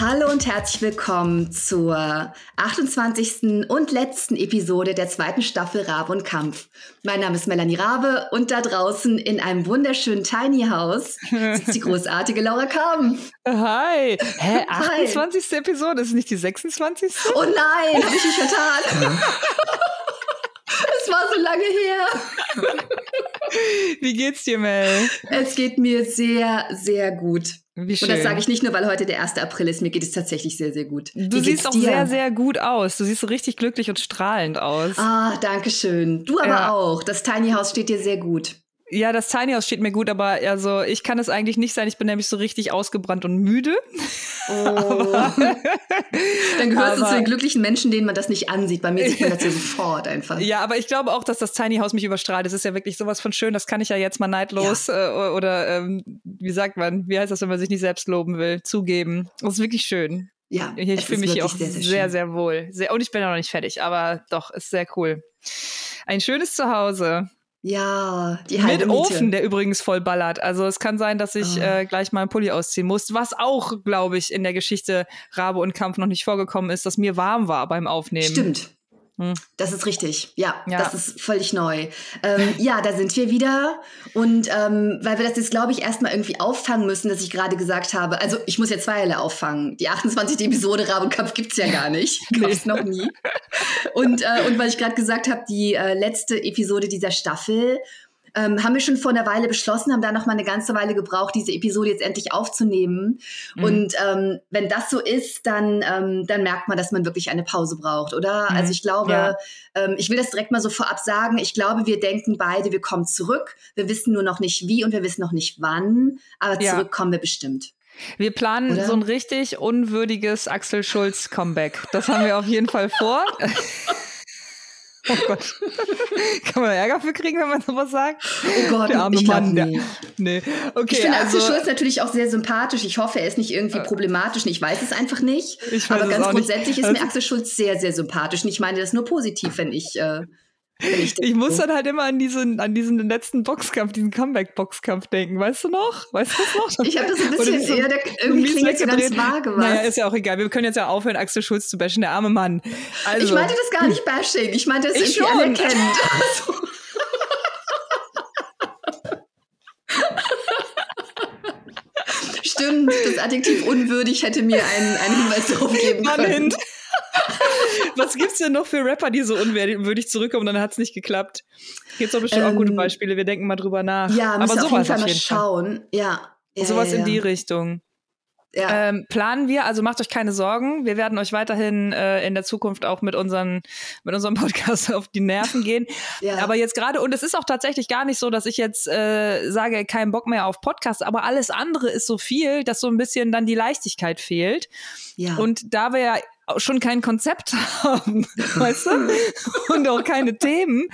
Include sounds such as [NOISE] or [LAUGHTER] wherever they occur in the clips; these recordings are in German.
Hallo und herzlich willkommen zur 28. und letzten Episode der zweiten Staffel Rabe und Kampf. Mein Name ist Melanie Rabe und da draußen in einem wunderschönen Tiny House sitzt die [LAUGHS] großartige Laura Kamm. Hi. Hä, 28. Hi. Episode, ist es nicht die 26.? Oh nein, habe ich mich vertan. [LAUGHS] Es war so lange her. Wie geht's dir, Mel? Es geht mir sehr, sehr gut. Wie schön. Und das sage ich nicht nur, weil heute der 1. April ist. Mir geht es tatsächlich sehr, sehr gut. Du siehst auch dir? sehr, sehr gut aus. Du siehst so richtig glücklich und strahlend aus. Ah, danke schön. Du aber ja. auch. Das Tiny House steht dir sehr gut. Ja, das Tiny House steht mir gut, aber also ich kann es eigentlich nicht sein. Ich bin nämlich so richtig ausgebrannt und müde. Oh. Dann gehörst aber, du zu den glücklichen Menschen, denen man das nicht ansieht. Bei mir sieht man das ja sofort einfach. Ja, aber ich glaube auch, dass das Tiny House mich überstrahlt. Das ist ja wirklich sowas von schön. Das kann ich ja jetzt mal neidlos ja. äh, oder ähm, wie sagt man, wie heißt das, wenn man sich nicht selbst loben will, zugeben. Das ist wirklich schön. Ja, ich fühle mich hier auch sehr, sehr, sehr, sehr, wohl. Sehr, und ich bin ja noch nicht fertig, aber doch, ist sehr cool. Ein schönes Zuhause. Ja, die Mit Miete. Ofen, der übrigens voll ballert. Also es kann sein, dass ich oh. äh, gleich mal einen Pulli ausziehen muss. Was auch, glaube ich, in der Geschichte Rabe und Kampf noch nicht vorgekommen ist, dass mir warm war beim Aufnehmen. Stimmt. Hm. Das ist richtig. Ja, ja, das ist völlig neu. Ähm, [LAUGHS] ja, da sind wir wieder. Und ähm, weil wir das jetzt, glaube ich, erstmal irgendwie auffangen müssen, dass ich gerade gesagt habe, also ich muss ja zweierlei auffangen. Die 28. [LAUGHS] Episode Rabenkampf gibt's ja [LAUGHS] gar nicht. Gab's nee. noch nie. Und, äh, und weil ich gerade gesagt habe, die äh, letzte Episode dieser Staffel ähm, haben wir schon vor einer Weile beschlossen, haben da noch mal eine ganze Weile gebraucht, diese Episode jetzt endlich aufzunehmen. Mhm. Und ähm, wenn das so ist, dann, ähm, dann merkt man, dass man wirklich eine Pause braucht, oder? Mhm. Also ich glaube, ja. ähm, ich will das direkt mal so vorab sagen. Ich glaube, wir denken beide, wir kommen zurück. Wir wissen nur noch nicht wie und wir wissen noch nicht wann, aber ja. zurückkommen wir bestimmt. Wir planen Oder? so ein richtig unwürdiges Axel Schulz Comeback. Das haben wir auf jeden Fall vor. [LAUGHS] [LAUGHS] Oh Gott. [LAUGHS] Kann man Ärger für kriegen, wenn man sowas sagt? Oh Gott, der arme ich Mann. Der, nee. Okay, ich finde also, Axel Schulz natürlich auch sehr sympathisch. Ich hoffe, er ist nicht irgendwie äh, problematisch. Ich weiß es einfach nicht. Aber ganz grundsätzlich nicht. ist mir also Axel Schulz sehr, sehr sympathisch. Und ich meine das nur positiv, wenn ich äh, ich, muss dann halt immer an diesen, an diesen letzten Boxkampf, diesen Comeback-Boxkampf denken. Weißt du noch? Weißt du das noch? Ich habe das ein bisschen, so, ja, der, irgendwie klingt ganz vage was. Naja, ist ja auch egal. Wir können jetzt ja aufhören, Axel Schulz zu bashen, der arme Mann. Also. Ich meinte das gar nicht bashing. Ich meinte das ich irgendwie schon. anerkennend. [LAUGHS] Stimmt, das Adjektiv unwürdig hätte mir einen, einen Hinweis darauf geben können. Was gibt's denn noch für Rapper, die so unwürdig zurückkommen, dann hat's nicht geklappt? Gibt's doch bestimmt ähm, auch gute ähm, Beispiele. Wir denken mal drüber nach. Ja, aber sowas auf jeden Fall mal schauen. Ja. ja sowas ja, ja. in die Richtung. Ja. Ähm, planen wir, also macht euch keine Sorgen. Wir werden euch weiterhin äh, in der Zukunft auch mit, unseren, mit unserem [LAUGHS] Podcast auf die Nerven gehen. ja. Aber jetzt gerade, und es ist auch tatsächlich gar nicht so, dass ich jetzt äh, sage, keinen Bock mehr auf Podcast, aber alles andere ist so viel, dass so ein bisschen dann die Leichtigkeit fehlt. Ja. Und da wir ja schon kein Konzept [LAUGHS] haben, weißt du? Und auch keine Themen,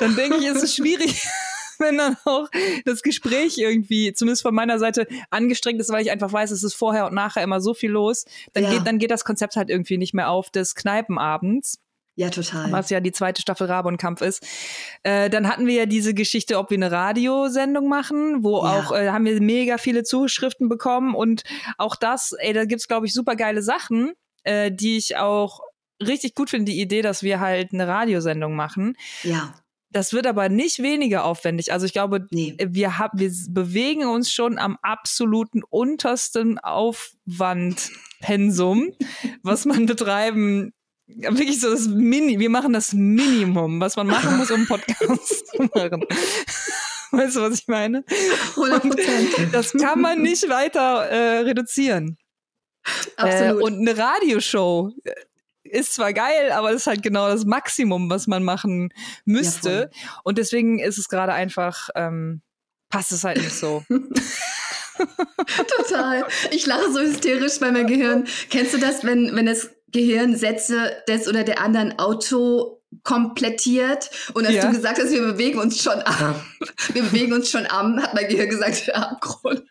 dann denke ich, ist es schwierig, [LAUGHS] wenn dann auch das Gespräch irgendwie, zumindest von meiner Seite, angestrengt ist, weil ich einfach weiß, es ist vorher und nachher immer so viel los, dann, ja. geht, dann geht das Konzept halt irgendwie nicht mehr auf des Kneipenabends. Ja, total. Was ja die zweite Staffel Rabe und Kampf ist. Äh, dann hatten wir ja diese Geschichte, ob wir eine Radiosendung machen, wo ja. auch, äh, haben wir mega viele Zuschriften bekommen und auch das, ey, da gibt's, glaube ich, super geile Sachen äh, die ich auch richtig gut finde, die Idee, dass wir halt eine Radiosendung machen. Ja. Das wird aber nicht weniger aufwendig. Also ich glaube, nee. wir, hab, wir bewegen uns schon am absoluten untersten Aufwandpensum, was man [LAUGHS] betreiben wirklich so das Mini, wir machen das Minimum, was man machen muss, um einen Podcast [LAUGHS] zu machen. Weißt du, was ich meine? 100%. das kann man nicht weiter äh, reduzieren. [LAUGHS] Absolut. Äh, und eine Radioshow ist zwar geil, aber das ist halt genau das Maximum, was man machen müsste. Ja, und deswegen ist es gerade einfach, ähm, passt es halt nicht so. [LAUGHS] [LAUGHS] Total. Ich lache so hysterisch bei meinem Gehirn. Kennst du das, wenn, wenn das Gehirn Sätze des oder der anderen Auto komplettiert und als ja. du gesagt hast, wir bewegen uns schon am, wir bewegen uns schon am, hat mein Gehirn gesagt, Abgrund.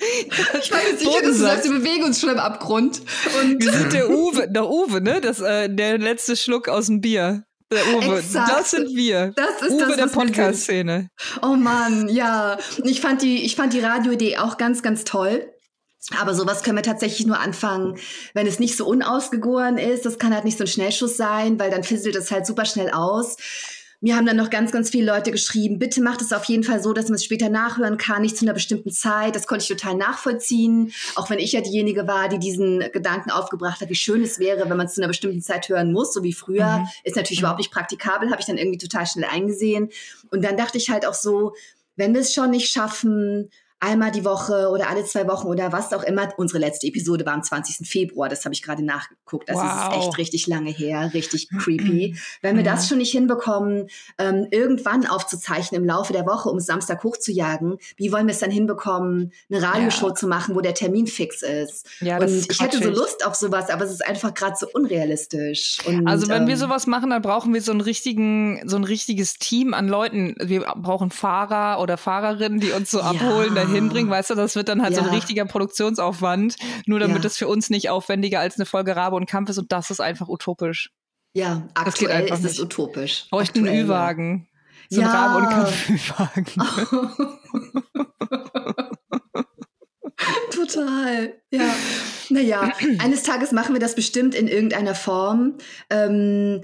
Ich mir sicher, dass du sagst, wir bewegen uns schon im Abgrund. Und wir sind der [LAUGHS] Uwe, der Uwe, ne? Das, äh, der letzte Schluck aus dem Bier. Der Uwe, Exakt. das sind wir. Das ist Uwe das, der Podcast-Szene. Oh Mann, ja. Ich fand die, ich fand die Radioidee auch ganz, ganz toll. Aber sowas können wir tatsächlich nur anfangen, wenn es nicht so unausgegoren ist. Das kann halt nicht so ein Schnellschuss sein, weil dann fisselt es halt super schnell aus. Mir haben dann noch ganz, ganz viele Leute geschrieben, bitte macht es auf jeden Fall so, dass man es später nachhören kann, nicht zu einer bestimmten Zeit. Das konnte ich total nachvollziehen. Auch wenn ich ja diejenige war, die diesen Gedanken aufgebracht hat, wie schön es wäre, wenn man es zu einer bestimmten Zeit hören muss, so wie früher. Mhm. Ist natürlich mhm. überhaupt nicht praktikabel, habe ich dann irgendwie total schnell eingesehen. Und dann dachte ich halt auch so, wenn wir es schon nicht schaffen, einmal die Woche oder alle zwei Wochen oder was auch immer. Unsere letzte Episode war am 20. Februar, das habe ich gerade nachgeguckt. Das wow. ist echt richtig lange her, richtig [CLEARS THROAT] creepy. Wenn wir das schon nicht hinbekommen, ähm, irgendwann aufzuzeichnen im Laufe der Woche, um es Samstag hochzujagen, wie wollen wir es dann hinbekommen, eine Radioshow ja. zu machen, wo der Termin fix ist? Ja, das Und ist ich hätte so Lust auf sowas, aber es ist einfach gerade so unrealistisch. Und, also wenn ähm, wir sowas machen, dann brauchen wir so einen richtigen, so ein richtiges Team an Leuten. Wir brauchen Fahrer oder Fahrerinnen, die uns so abholen. Ja hinbringen, weißt du, das wird dann halt ja. so ein richtiger Produktionsaufwand, nur damit es für uns nicht aufwendiger als eine Folge Rabe und Kampf ist und das ist einfach utopisch. Ja, aktuell ist es utopisch. Bräuchten einen Ü-Wagen. So ein Rabe und Kampf-Ü-Wagen. [LAUGHS] [LAUGHS] Total, ja. Naja, eines Tages machen wir das bestimmt in irgendeiner Form. Ähm,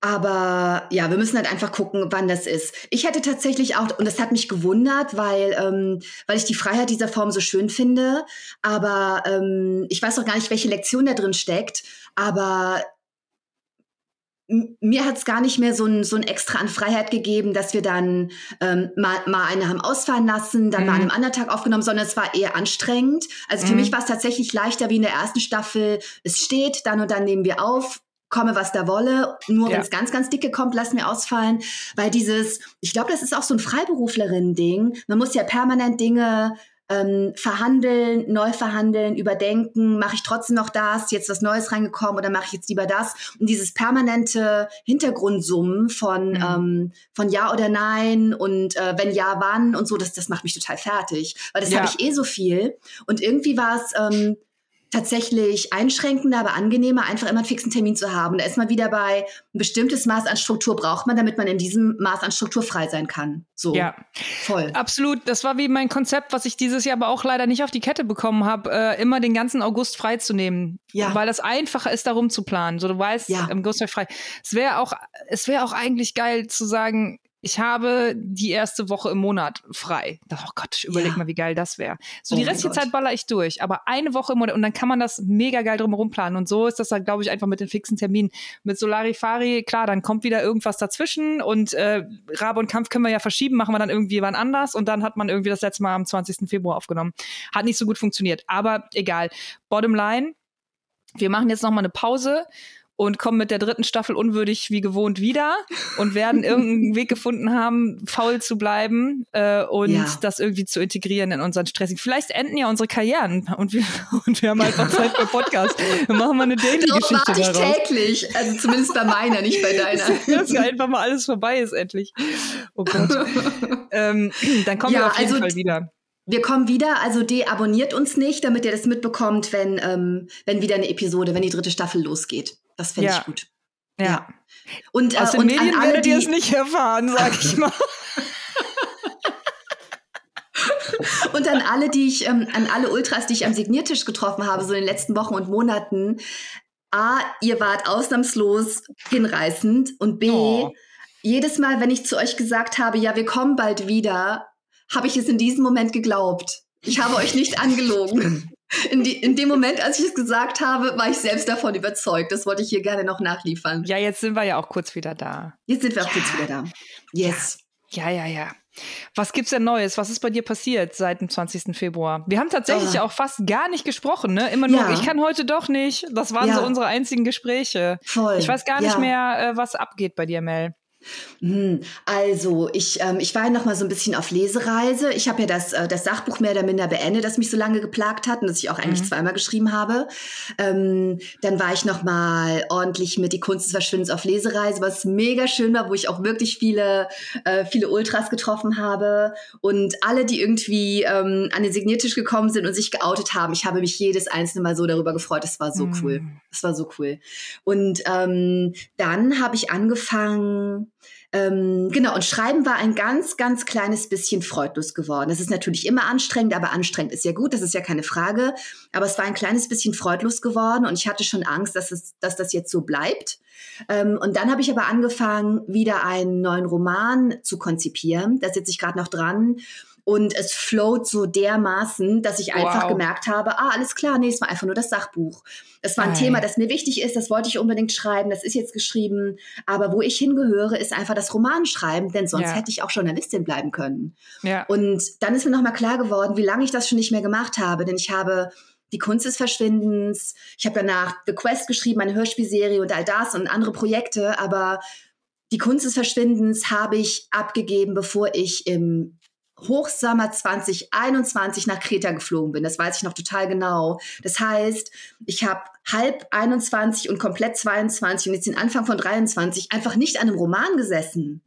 aber ja, wir müssen halt einfach gucken, wann das ist. Ich hätte tatsächlich auch, und das hat mich gewundert, weil, ähm, weil ich die Freiheit dieser Form so schön finde. Aber ähm, ich weiß auch gar nicht, welche Lektion da drin steckt. Aber mir hat es gar nicht mehr so ein, so ein Extra an Freiheit gegeben, dass wir dann ähm, mal, mal eine haben ausfallen lassen, dann mhm. mal an einem anderen Tag aufgenommen, sondern es war eher anstrengend. Also für mhm. mich war es tatsächlich leichter wie in der ersten Staffel. Es steht, dann und dann nehmen wir auf komme, was da wolle. Nur ja. wenn es ganz, ganz dicke kommt, lassen wir ausfallen. Weil dieses, ich glaube, das ist auch so ein Freiberuflerin-Ding. Man muss ja permanent Dinge ähm, verhandeln, neu verhandeln, überdenken, mache ich trotzdem noch das, jetzt was Neues reingekommen oder mache ich jetzt lieber das? Und dieses permanente Hintergrundsummen von, mhm. ähm, von Ja oder Nein und äh, wenn ja, wann und so, das, das macht mich total fertig. Weil das ja. habe ich eh so viel. Und irgendwie war es ähm, tatsächlich einschränkender, aber angenehmer, einfach immer einen fixen Termin zu haben. Da ist man wieder bei ein bestimmtes Maß an Struktur braucht man, damit man in diesem Maß an Struktur frei sein kann. So. Ja. Voll. Absolut. Das war wie mein Konzept, was ich dieses Jahr aber auch leider nicht auf die Kette bekommen habe, äh, immer den ganzen August freizunehmen. Ja. Weil das einfacher ist, darum zu planen. So, du weißt, ja. im August frei. Es wäre auch, es wäre auch eigentlich geil zu sagen, ich habe die erste Woche im Monat frei. Oh Gott, ich überleg ja. mal, wie geil das wäre. So oh die restliche Zeit baller ich durch, aber eine Woche im Monat und dann kann man das mega geil drumherum planen. Und so ist das dann, glaube ich, einfach mit den fixen Terminen. Mit Solarifari, klar, dann kommt wieder irgendwas dazwischen und äh, Rabe und Kampf können wir ja verschieben, machen wir dann irgendwie wann anders und dann hat man irgendwie das letzte Mal am 20. Februar aufgenommen. Hat nicht so gut funktioniert, aber egal. Bottom line, wir machen jetzt noch mal eine Pause und kommen mit der dritten Staffel unwürdig wie gewohnt wieder und werden irgendeinen Weg gefunden haben, faul zu bleiben äh, und ja. das irgendwie zu integrieren in unseren Stressing. Vielleicht enden ja unsere Karrieren und wir, [LAUGHS] und wir haben einfach Zeit für Podcast. Dann machen wir eine Daily-Geschichte warte ich täglich, also zumindest bei meiner, nicht bei deiner. [LAUGHS] Dass einfach mal alles vorbei ist endlich. Oh Gott. ähm, dann kommen ja, wir auf jeden also, Fall wieder. Wir kommen wieder, also deabonniert uns nicht, damit ihr das mitbekommt, wenn, ähm, wenn wieder eine Episode, wenn die dritte Staffel losgeht. Das finde ja. ich gut. Ja. ja. Und, Aus äh, den und Medien an alle, werdet ihr es nicht erfahren, sag ich mal. [LAUGHS] und an alle, die ich, ähm, an alle Ultras, die ich am Signiertisch getroffen habe, so in den letzten Wochen und Monaten. A, ihr wart ausnahmslos hinreißend und B, oh. jedes Mal, wenn ich zu euch gesagt habe, ja, wir kommen bald wieder, habe ich es in diesem Moment geglaubt. Ich habe euch nicht angelogen. [LAUGHS] In, die, in dem Moment, als ich es gesagt habe, war ich selbst davon überzeugt. Das wollte ich hier gerne noch nachliefern. Ja, jetzt sind wir ja auch kurz wieder da. Jetzt sind wir auch kurz wieder da. Yes. Ja, ja, ja. Was gibt's denn Neues? Was ist bei dir passiert seit dem 20. Februar? Wir haben tatsächlich oh. auch fast gar nicht gesprochen, ne? Immer nur, ja. ich kann heute doch nicht. Das waren ja. so unsere einzigen Gespräche. Voll. Ich weiß gar nicht ja. mehr, äh, was abgeht bei dir, Mel. Hm, also, ich, ähm, ich war ja noch mal so ein bisschen auf Lesereise. Ich habe ja das, äh, das Sachbuch mehr oder minder beendet, das mich so lange geplagt hat und das ich auch eigentlich mhm. zweimal geschrieben habe. Ähm, dann war ich noch mal ordentlich mit Die Kunst des Verschwindens auf Lesereise, was mega schön war, wo ich auch wirklich viele, äh, viele Ultras getroffen habe. Und alle, die irgendwie ähm, an den Signiertisch gekommen sind und sich geoutet haben, ich habe mich jedes einzelne Mal so darüber gefreut. Das war so mhm. cool. Das war so cool. Und ähm, dann habe ich angefangen, Ähm, genau, und Schreiben war ein ganz, ganz kleines bisschen freudlos geworden. Das ist natürlich immer anstrengend, aber anstrengend ist ja gut, das ist ja keine Frage. Aber es war ein kleines bisschen freudlos geworden und ich hatte schon Angst, dass, es, dass das jetzt so bleibt. Ähm, und dann habe ich aber angefangen, wieder einen neuen Roman zu konzipieren. Da sitze ich gerade noch dran. Und es float so dermaßen, dass ich einfach wow. gemerkt habe, ah, alles klar, nee, es war einfach nur das Sachbuch. Das war ein Ei. Thema, das mir wichtig ist, das wollte ich unbedingt schreiben, das ist jetzt geschrieben. Aber wo ich hingehöre, ist einfach das Romanschreiben, denn sonst ja. hätte ich auch Journalistin bleiben können. Ja. Und dann ist mir nochmal klar geworden, wie lange ich das schon nicht mehr gemacht habe, denn ich habe die Kunst des Verschwindens. Ich habe danach The Quest geschrieben, eine Hörspielserie und all das und andere Projekte, aber die Kunst des Verschwindens habe ich abgegeben, bevor ich im Hochsommer 2021 nach Kreta geflogen bin. Das weiß ich noch total genau. Das heißt, ich habe halb 21 und komplett 22 und jetzt den Anfang von 23 einfach nicht an einem Roman gesessen.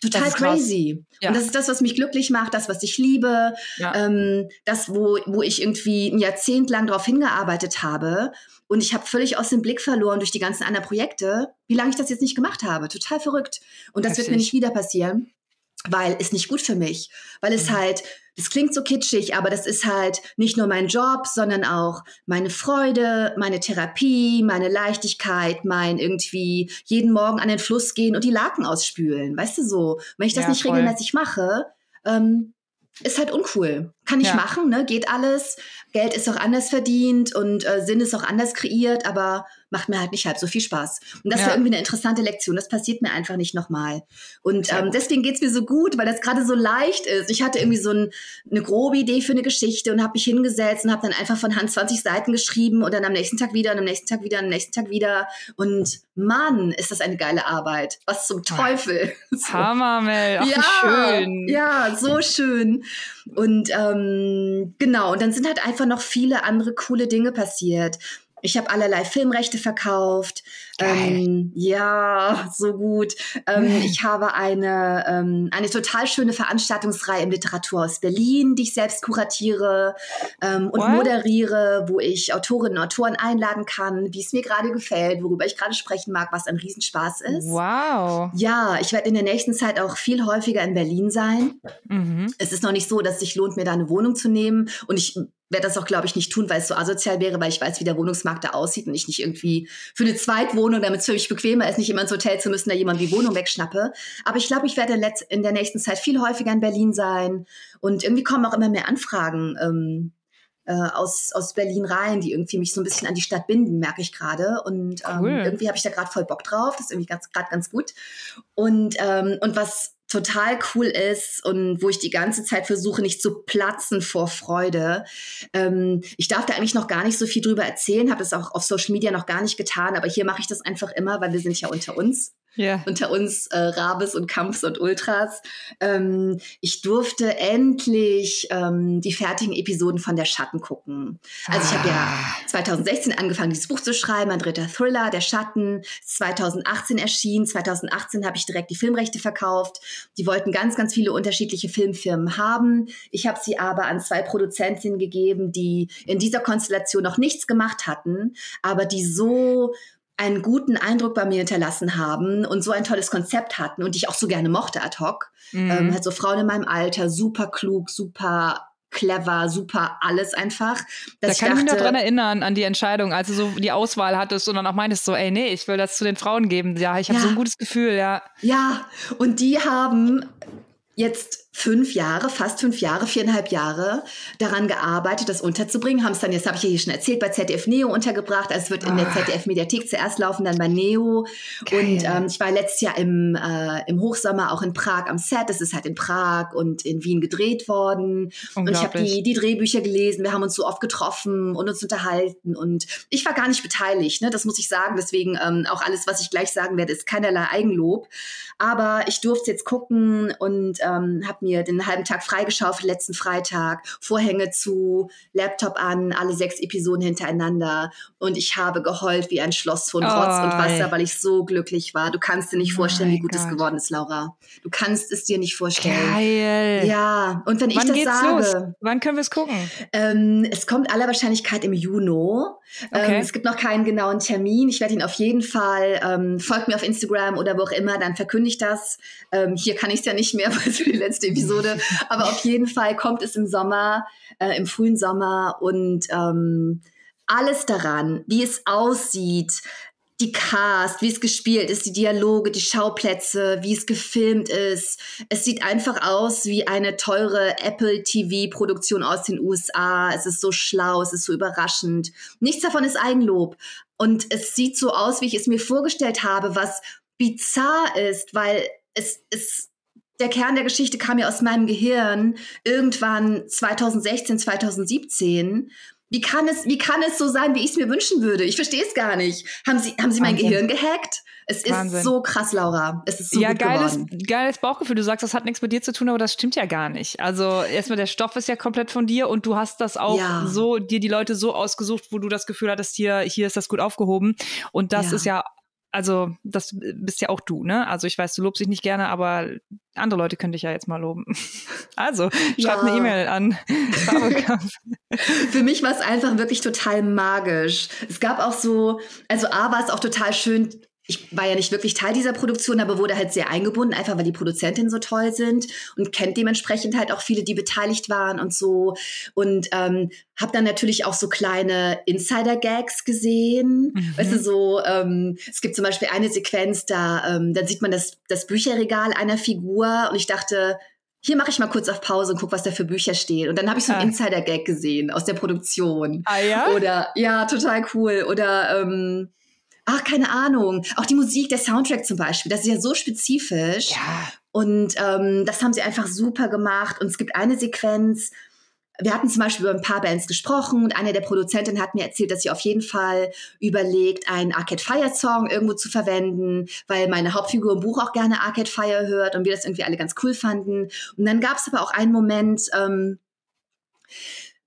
Total crazy. Ja. Und das ist das, was mich glücklich macht, das, was ich liebe, ja. ähm, das, wo, wo ich irgendwie ein Jahrzehnt lang darauf hingearbeitet habe. Und ich habe völlig aus dem Blick verloren durch die ganzen anderen Projekte, wie lange ich das jetzt nicht gemacht habe. Total verrückt. Und das Heftig. wird mir nicht wieder passieren weil es nicht gut für mich, weil es mhm. halt, das klingt so kitschig, aber das ist halt nicht nur mein Job, sondern auch meine Freude, meine Therapie, meine Leichtigkeit, mein irgendwie jeden Morgen an den Fluss gehen und die Laken ausspülen, weißt du so. Wenn ich das ja, nicht voll. regelmäßig mache, ähm, ist halt uncool. Kann ich ja. machen, ne? Geht alles. Geld ist auch anders verdient und äh, Sinn ist auch anders kreiert, aber macht mir halt nicht halb so viel Spaß. Und das ja. war irgendwie eine interessante Lektion. Das passiert mir einfach nicht nochmal. Und ähm, deswegen geht's mir so gut, weil das gerade so leicht ist. Ich hatte irgendwie so ein, eine grobe Idee für eine Geschichte und habe mich hingesetzt und habe dann einfach von Hand 20 Seiten geschrieben und dann am nächsten Tag wieder und am nächsten Tag wieder und am nächsten Tag wieder. Und Mann, ist das eine geile Arbeit. Was zum Teufel. [LAUGHS] So. Hammer, Mel. Ach, ja, schön. Ja, so schön. Und ähm, genau, und dann sind halt einfach noch viele andere coole Dinge passiert. Ich habe allerlei Filmrechte verkauft. Ähm, ja, so gut. Ähm, ich habe eine, ähm, eine total schöne Veranstaltungsreihe im Literaturhaus Berlin, die ich selbst kuratiere ähm, und What? moderiere, wo ich Autorinnen und Autoren einladen kann, wie es mir gerade gefällt, worüber ich gerade sprechen mag, was ein Riesenspaß ist. Wow. Ja, ich werde in der nächsten Zeit auch viel häufiger in Berlin sein. Mhm. Es ist noch nicht so, dass es sich lohnt, mir da eine Wohnung zu nehmen. Und ich werde das auch, glaube ich, nicht tun, weil es so asozial wäre, weil ich weiß, wie der Wohnungsmarkt da aussieht und ich nicht irgendwie für eine Zweitwohnung, damit es für mich bequemer ist, nicht immer ins Hotel zu müssen, da jemand die Wohnung wegschnappe. Aber ich glaube, ich werde in der nächsten Zeit viel häufiger in Berlin sein und irgendwie kommen auch immer mehr Anfragen ähm, äh, aus, aus Berlin rein, die irgendwie mich so ein bisschen an die Stadt binden, merke ich gerade. Und ähm, cool. irgendwie habe ich da gerade voll Bock drauf. Das ist irgendwie gerade ganz, ganz gut. Und, ähm, und was total cool ist und wo ich die ganze Zeit versuche, nicht zu platzen vor Freude. Ähm, ich darf da eigentlich noch gar nicht so viel drüber erzählen, habe das auch auf Social Media noch gar nicht getan, aber hier mache ich das einfach immer, weil wir sind ja unter uns yeah. unter uns äh, Rabes und Kampfs und Ultras. Ähm, ich durfte endlich ähm, die fertigen Episoden von Der Schatten gucken. Also ich habe ja 2016 ah. angefangen, dieses Buch zu schreiben, ein dritter Thriller, Der Schatten, 2018 erschienen. 2018 habe ich direkt die Filmrechte verkauft. Die wollten ganz, ganz viele unterschiedliche Filmfirmen haben. Ich habe sie aber an zwei Produzentinnen gegeben, die in dieser Konstellation noch nichts gemacht hatten, aber die so einen guten Eindruck bei mir hinterlassen haben und so ein tolles Konzept hatten und ich auch so gerne mochte ad hoc. Mhm. Ähm, halt so Frauen in meinem Alter, super klug, super clever, super alles einfach. Da kann ich, dachte, ich mich noch dran erinnern, an die Entscheidung, als du so die Auswahl hattest und dann auch meintest so, ey, nee, ich will das zu den Frauen geben. Ja, ich habe ja. so ein gutes Gefühl, ja. Ja, und die haben jetzt fünf Jahre, fast fünf Jahre, viereinhalb Jahre daran gearbeitet, das unterzubringen. Haben es dann, jetzt habe ich ja hier schon erzählt, bei ZDF Neo untergebracht. Also es wird in der ah. ZDF-Mediathek zuerst laufen, dann bei Neo. Geil. Und ähm, ich war letztes Jahr im, äh, im Hochsommer auch in Prag am Set. Es ist halt in Prag und in Wien gedreht worden. Und ich habe die, die Drehbücher gelesen. Wir haben uns so oft getroffen und uns unterhalten. Und ich war gar nicht beteiligt, ne? das muss ich sagen. Deswegen ähm, auch alles, was ich gleich sagen werde, ist keinerlei Eigenlob. Aber ich durfte jetzt gucken und ähm, habe mir den halben Tag freigeschaufelt letzten Freitag, Vorhänge zu, Laptop an, alle sechs Episoden hintereinander und ich habe geheult wie ein Schloss von Rotz oh, und Wasser, weil ich so glücklich war. Du kannst dir nicht vorstellen, oh wie gut Gott. es geworden ist, Laura. Du kannst es dir nicht vorstellen. Geil. Ja, und wenn Wann ich das sage, los? wann können wir es gucken? Ähm, es kommt aller Wahrscheinlichkeit im Juni. Okay. Ähm, es gibt noch keinen genauen Termin. Ich werde ihn auf jeden Fall ähm, folgt mir auf Instagram oder wo auch immer, dann verkünde ich das. Ähm, hier kann ich es ja nicht mehr, [LAUGHS] weil es die letzte Episode. Aber auf jeden Fall kommt es im Sommer, äh, im frühen Sommer und ähm, alles daran, wie es aussieht, die Cast, wie es gespielt ist, die Dialoge, die Schauplätze, wie es gefilmt ist. Es sieht einfach aus wie eine teure Apple TV-Produktion aus den USA. Es ist so schlau, es ist so überraschend. Nichts davon ist Eigenlob. Und es sieht so aus, wie ich es mir vorgestellt habe, was bizarr ist, weil es ist der Kern der Geschichte kam ja aus meinem Gehirn irgendwann 2016, 2017 wie kann es, wie kann es so sein, wie ich es mir wünschen würde? Ich verstehe es gar nicht. Haben Sie, haben Sie mein Gehirn gehackt? Es Wahnsinn. ist so krass, Laura. Es ist so ja, gut geiles, geworden. geiles Bauchgefühl. Du sagst, das hat nichts mit dir zu tun, aber das stimmt ja gar nicht. Also erstmal der Stoff ist ja komplett von dir und du hast das auch ja. so, dir die Leute so ausgesucht, wo du das Gefühl hattest, hier, hier ist das gut aufgehoben. Und das ja. ist ja also das bist ja auch du, ne? Also ich weiß, du lobst dich nicht gerne, aber andere Leute könnte ich ja jetzt mal loben. [LAUGHS] Also schreib ja. eine E-Mail an. [LAUGHS] Für mich war es einfach wirklich total magisch. Es gab auch so, also A war es auch total schön, ich war ja nicht wirklich Teil dieser Produktion, aber wurde halt sehr eingebunden, einfach weil die Produzentinnen so toll sind und kennt dementsprechend halt auch viele, die beteiligt waren und so. Und ähm, habe dann natürlich auch so kleine Insider-Gags gesehen. Mhm. Weißt du, so, ähm, es gibt zum Beispiel eine Sequenz, da, ähm, dann sieht man das, das Bücherregal einer Figur und ich dachte, hier mache ich mal kurz auf Pause und guck, was da für Bücher stehen. Und dann habe ich so einen ah. Insider-Gag gesehen aus der Produktion. Ah ja? Oder ja, total cool. Oder ähm, ach, keine Ahnung, auch die Musik, der Soundtrack zum Beispiel, das ist ja so spezifisch. Ja. Und ähm, das haben sie einfach super gemacht. Und es gibt eine Sequenz, wir hatten zum Beispiel über ein paar Bands gesprochen und eine der Produzentinnen hat mir erzählt, dass sie auf jeden Fall überlegt, einen Arcade Fire Song irgendwo zu verwenden, weil meine Hauptfigur im Buch auch gerne Arcade Fire hört und wir das irgendwie alle ganz cool fanden. Und dann gab es aber auch einen Moment, ähm,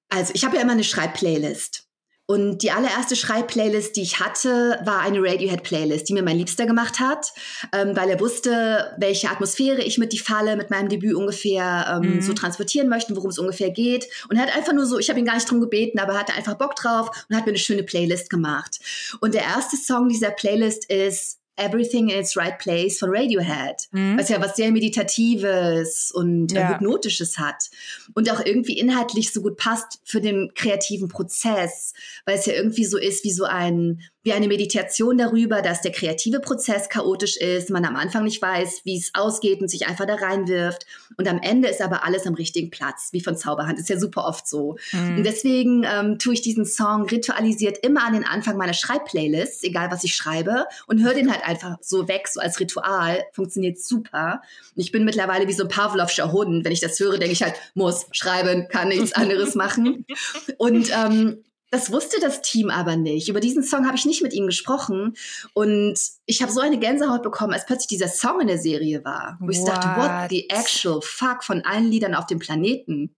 also ich habe ja immer eine Schreibplaylist. Und die allererste Schreibplaylist, die ich hatte, war eine Radiohead-Playlist, die mir mein Liebster gemacht hat, ähm, weil er wusste, welche Atmosphäre ich mit die Falle, mit meinem Debüt ungefähr ähm, mhm. so transportieren möchte, worum es ungefähr geht. Und er hat einfach nur so, ich habe ihn gar nicht drum gebeten, aber er hatte einfach Bock drauf und hat mir eine schöne Playlist gemacht. Und der erste Song dieser Playlist ist Everything in its Right Place von Radiohead, mhm. was ja was sehr Meditatives und äh, ja. Hypnotisches hat und auch irgendwie inhaltlich so gut passt für den kreativen Prozess, weil es ja irgendwie so ist wie so ein wie eine Meditation darüber, dass der kreative Prozess chaotisch ist, man am Anfang nicht weiß, wie es ausgeht und sich einfach da reinwirft. Und am Ende ist aber alles am richtigen Platz, wie von Zauberhand. Ist ja super oft so. Mhm. Und deswegen ähm, tue ich diesen Song ritualisiert immer an den Anfang meiner Schreibplaylists, egal was ich schreibe, und höre den halt einfach so weg, so als Ritual. Funktioniert super. Und ich bin mittlerweile wie so ein Pavlovscher Hund. Wenn ich das höre, denke ich halt, muss schreiben, kann nichts anderes machen. [LAUGHS] Und ähm, das wusste das Team aber nicht. Über diesen Song habe ich nicht mit ihnen gesprochen. Und ich habe so eine Gänsehaut bekommen, als plötzlich dieser Song in der Serie war. Wo ich dachte, what the actual fuck von allen Liedern auf dem Planeten.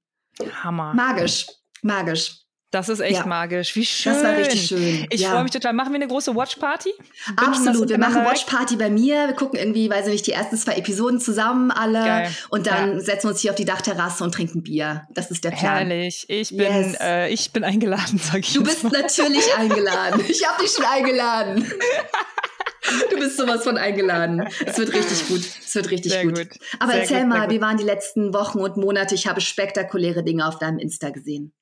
Hammer. Magisch. Magisch. Das ist echt ja. magisch. Wie schön. Das war richtig schön. Ich ja. freue mich total. Machen wir eine große Watch-Party? Absolut. Wir machen Watch-Party bei mir. Wir gucken irgendwie, weiß ich nicht, die ersten zwei Episoden zusammen alle. Geil. Und dann ja. setzen wir uns hier auf die Dachterrasse und trinken Bier. Das ist der Plan. Herrlich. Ich bin, yes. äh, ich bin eingeladen, sag ich Du bist mal. natürlich [LAUGHS] eingeladen. Ich habe dich schon eingeladen. Du bist sowas von eingeladen. Es wird richtig gut. Es wird richtig gut. gut. Aber sehr erzähl gut, mal, wie waren die letzten Wochen und Monate? Ich habe spektakuläre Dinge auf deinem Insta gesehen.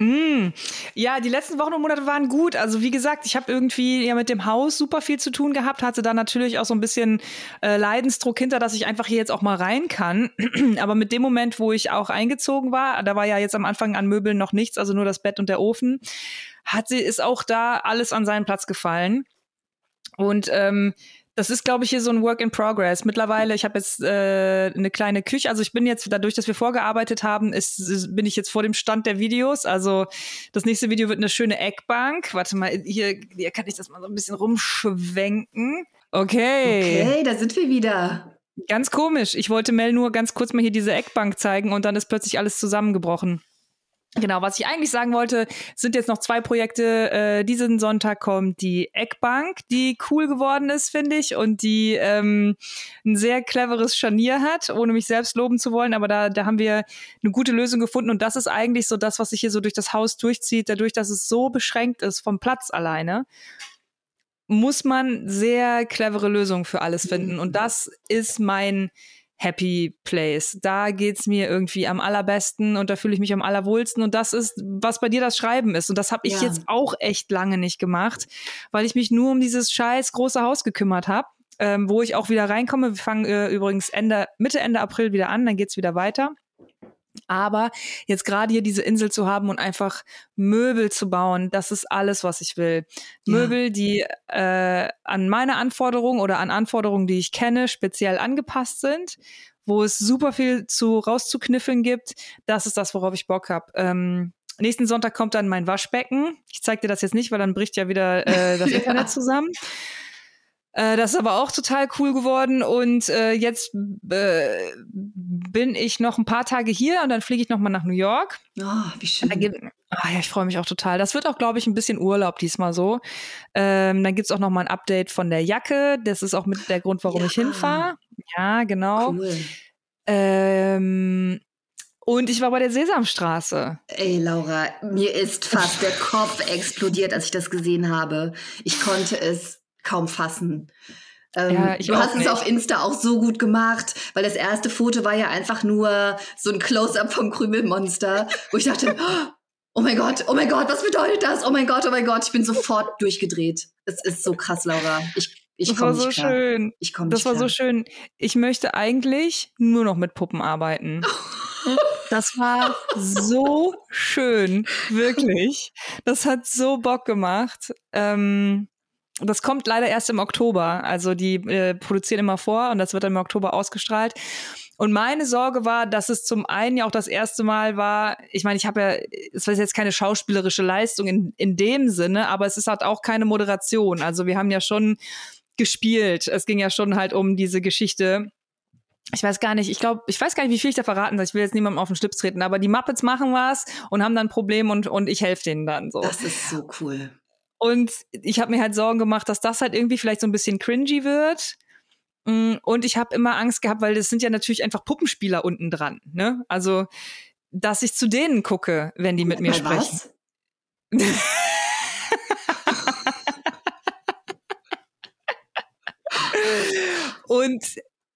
Mm. Ja, die letzten Wochen und Monate waren gut. Also wie gesagt, ich habe irgendwie ja mit dem Haus super viel zu tun gehabt, hatte da natürlich auch so ein bisschen äh, Leidensdruck hinter, dass ich einfach hier jetzt auch mal rein kann. [CLEARS THROAT] Aber mit dem Moment, wo ich auch eingezogen war, da war ja jetzt am Anfang an Möbeln noch nichts, also nur das Bett und der Ofen, hat sie ist auch da alles an seinen Platz gefallen. Und ähm, das ist, glaube ich, hier so ein Work in Progress. Mittlerweile, ich habe jetzt äh, eine kleine Küche. Also ich bin jetzt, dadurch, dass wir vorgearbeitet haben, ist, bin ich jetzt vor dem Stand der Videos. Also das nächste Video wird eine schöne Eckbank. Warte mal, hier, hier kann ich das mal so ein bisschen rumschwenken. Okay. Okay, da sind wir wieder. Ganz komisch. Ich wollte Mel nur ganz kurz mal hier diese Eckbank zeigen und dann ist plötzlich alles zusammengebrochen. Genau, was ich eigentlich sagen wollte, sind jetzt noch zwei Projekte. Äh, diesen Sonntag kommt die Eckbank, die cool geworden ist, finde ich, und die ähm, ein sehr cleveres Scharnier hat, ohne mich selbst loben zu wollen. Aber da, da haben wir eine gute Lösung gefunden. Und das ist eigentlich so das, was sich hier so durch das Haus durchzieht, dadurch, dass es so beschränkt ist vom Platz alleine muss man sehr clevere Lösungen für alles finden. Und das ist mein Happy Place. Da geht's mir irgendwie am allerbesten und da fühle ich mich am allerwohlsten. Und das ist, was bei dir das Schreiben ist. Und das habe ich ja. jetzt auch echt lange nicht gemacht, weil ich mich nur um dieses scheiß große Haus gekümmert habe. Ähm, wo ich auch wieder reinkomme. Wir fangen äh, übrigens Ende, Mitte, Ende April wieder an, dann geht's wieder weiter. Aber jetzt gerade hier diese Insel zu haben und einfach Möbel zu bauen, das ist alles, was ich will. Ja. Möbel, die äh, an meine Anforderungen oder an Anforderungen, die ich kenne, speziell angepasst sind, wo es super viel zu rauszukniffeln gibt. Das ist das, worauf ich Bock habe. Ähm, nächsten Sonntag kommt dann mein Waschbecken. Ich zeige dir das jetzt nicht, weil dann bricht ja wieder äh, das [LAUGHS] Internet zusammen. Äh, das ist aber auch total cool geworden und äh, jetzt äh, bin ich noch ein paar Tage hier und dann fliege ich noch mal nach New York. Oh, wie schön. Ah ja, ich freue mich auch total. Das wird auch, glaube ich, ein bisschen Urlaub diesmal so. Ähm, dann gibt's auch noch mal ein Update von der Jacke. Das ist auch mit der Grund, warum ja. ich hinfahre. Ja, genau. Cool. Ähm, und ich war bei der Sesamstraße. Ey, Laura, mir ist fast der Kopf explodiert, als ich das gesehen habe. Ich konnte es kaum fassen. Ähm, ja, du hast nicht. es auf Insta auch so gut gemacht, weil das erste Foto war ja einfach nur so ein Close-up vom Krümelmonster, wo ich dachte, [GASPS] oh mein Gott, oh mein Gott, was bedeutet das? Oh mein Gott, oh mein Gott, ich bin sofort durchgedreht. Es ist so krass, Laura. Ich ich das war so klar. schön. Ich komme Das war klar. so schön. Ich möchte eigentlich nur noch mit Puppen arbeiten. [LAUGHS] Das war so schön, wirklich. Das hat so Bock gemacht. Ähm, das kommt leider erst im Oktober. Also die äh, produzieren immer vor und das wird dann im Oktober ausgestrahlt. Und meine Sorge war, dass es zum einen ja auch das erste Mal war, ich meine, ich habe ja, es war jetzt keine schauspielerische Leistung in, in dem Sinne, aber es ist halt auch keine Moderation. Also wir haben ja schon gespielt. Es ging ja schon halt um diese Geschichte. Ich weiß gar nicht, ich glaube, ich weiß gar nicht, wie viel ich da verraten soll. Ich will jetzt niemandem auf den Schlips treten, aber die Muppets machen was und haben dann ein Problem und, und ich helfe denen dann so. Das ist so cool. Und ich habe mir halt Sorgen gemacht, dass das halt irgendwie vielleicht so ein bisschen cringy wird. Mm, und ich habe immer Angst gehabt, weil das sind ja natürlich einfach Puppenspieler unten dran. Ne? Also, dass ich zu denen gucke, wenn die mit mir sprechen. [LAUGHS] und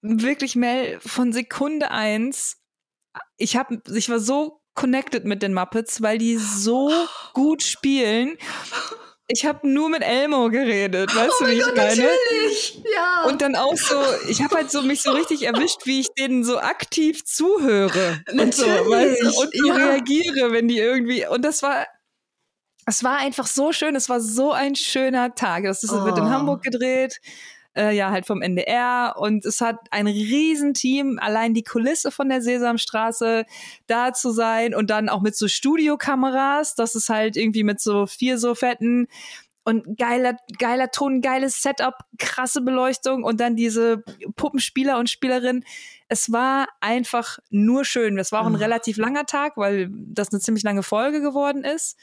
wirklich, Mel, von Sekunde eins, ich, hab, ich war so connected mit den Muppets, weil die so [GASPS] gut spielen ich habe nur mit Elmo geredet, weißt oh du, wie Gott, ich meine? Natürlich. Ja. Und dann auch so, ich habe halt so mich so richtig erwischt, wie ich denen so aktiv zuhöre natürlich. und so, weißt du, und so ja. reagiere, wenn die irgendwie und das war es war einfach so schön, es war so ein schöner Tag. Das ist, oh. wird in oh. Hamburg gedreht äh, ja halt vom NDR und es hat ein Riesenteam, allein die Kulisse von der Sesamstraße da zu sein und dann auch mit so Studiokameras, das ist halt irgendwie mit so vier so fetten und geiler, geiler Ton, geiles Setup, krasse Beleuchtung und dann diese Puppenspieler und Spielerinnen. Es war einfach nur schön. Es war auch ein ah. relativ langer Tag, weil das eine ziemlich lange Folge geworden ist.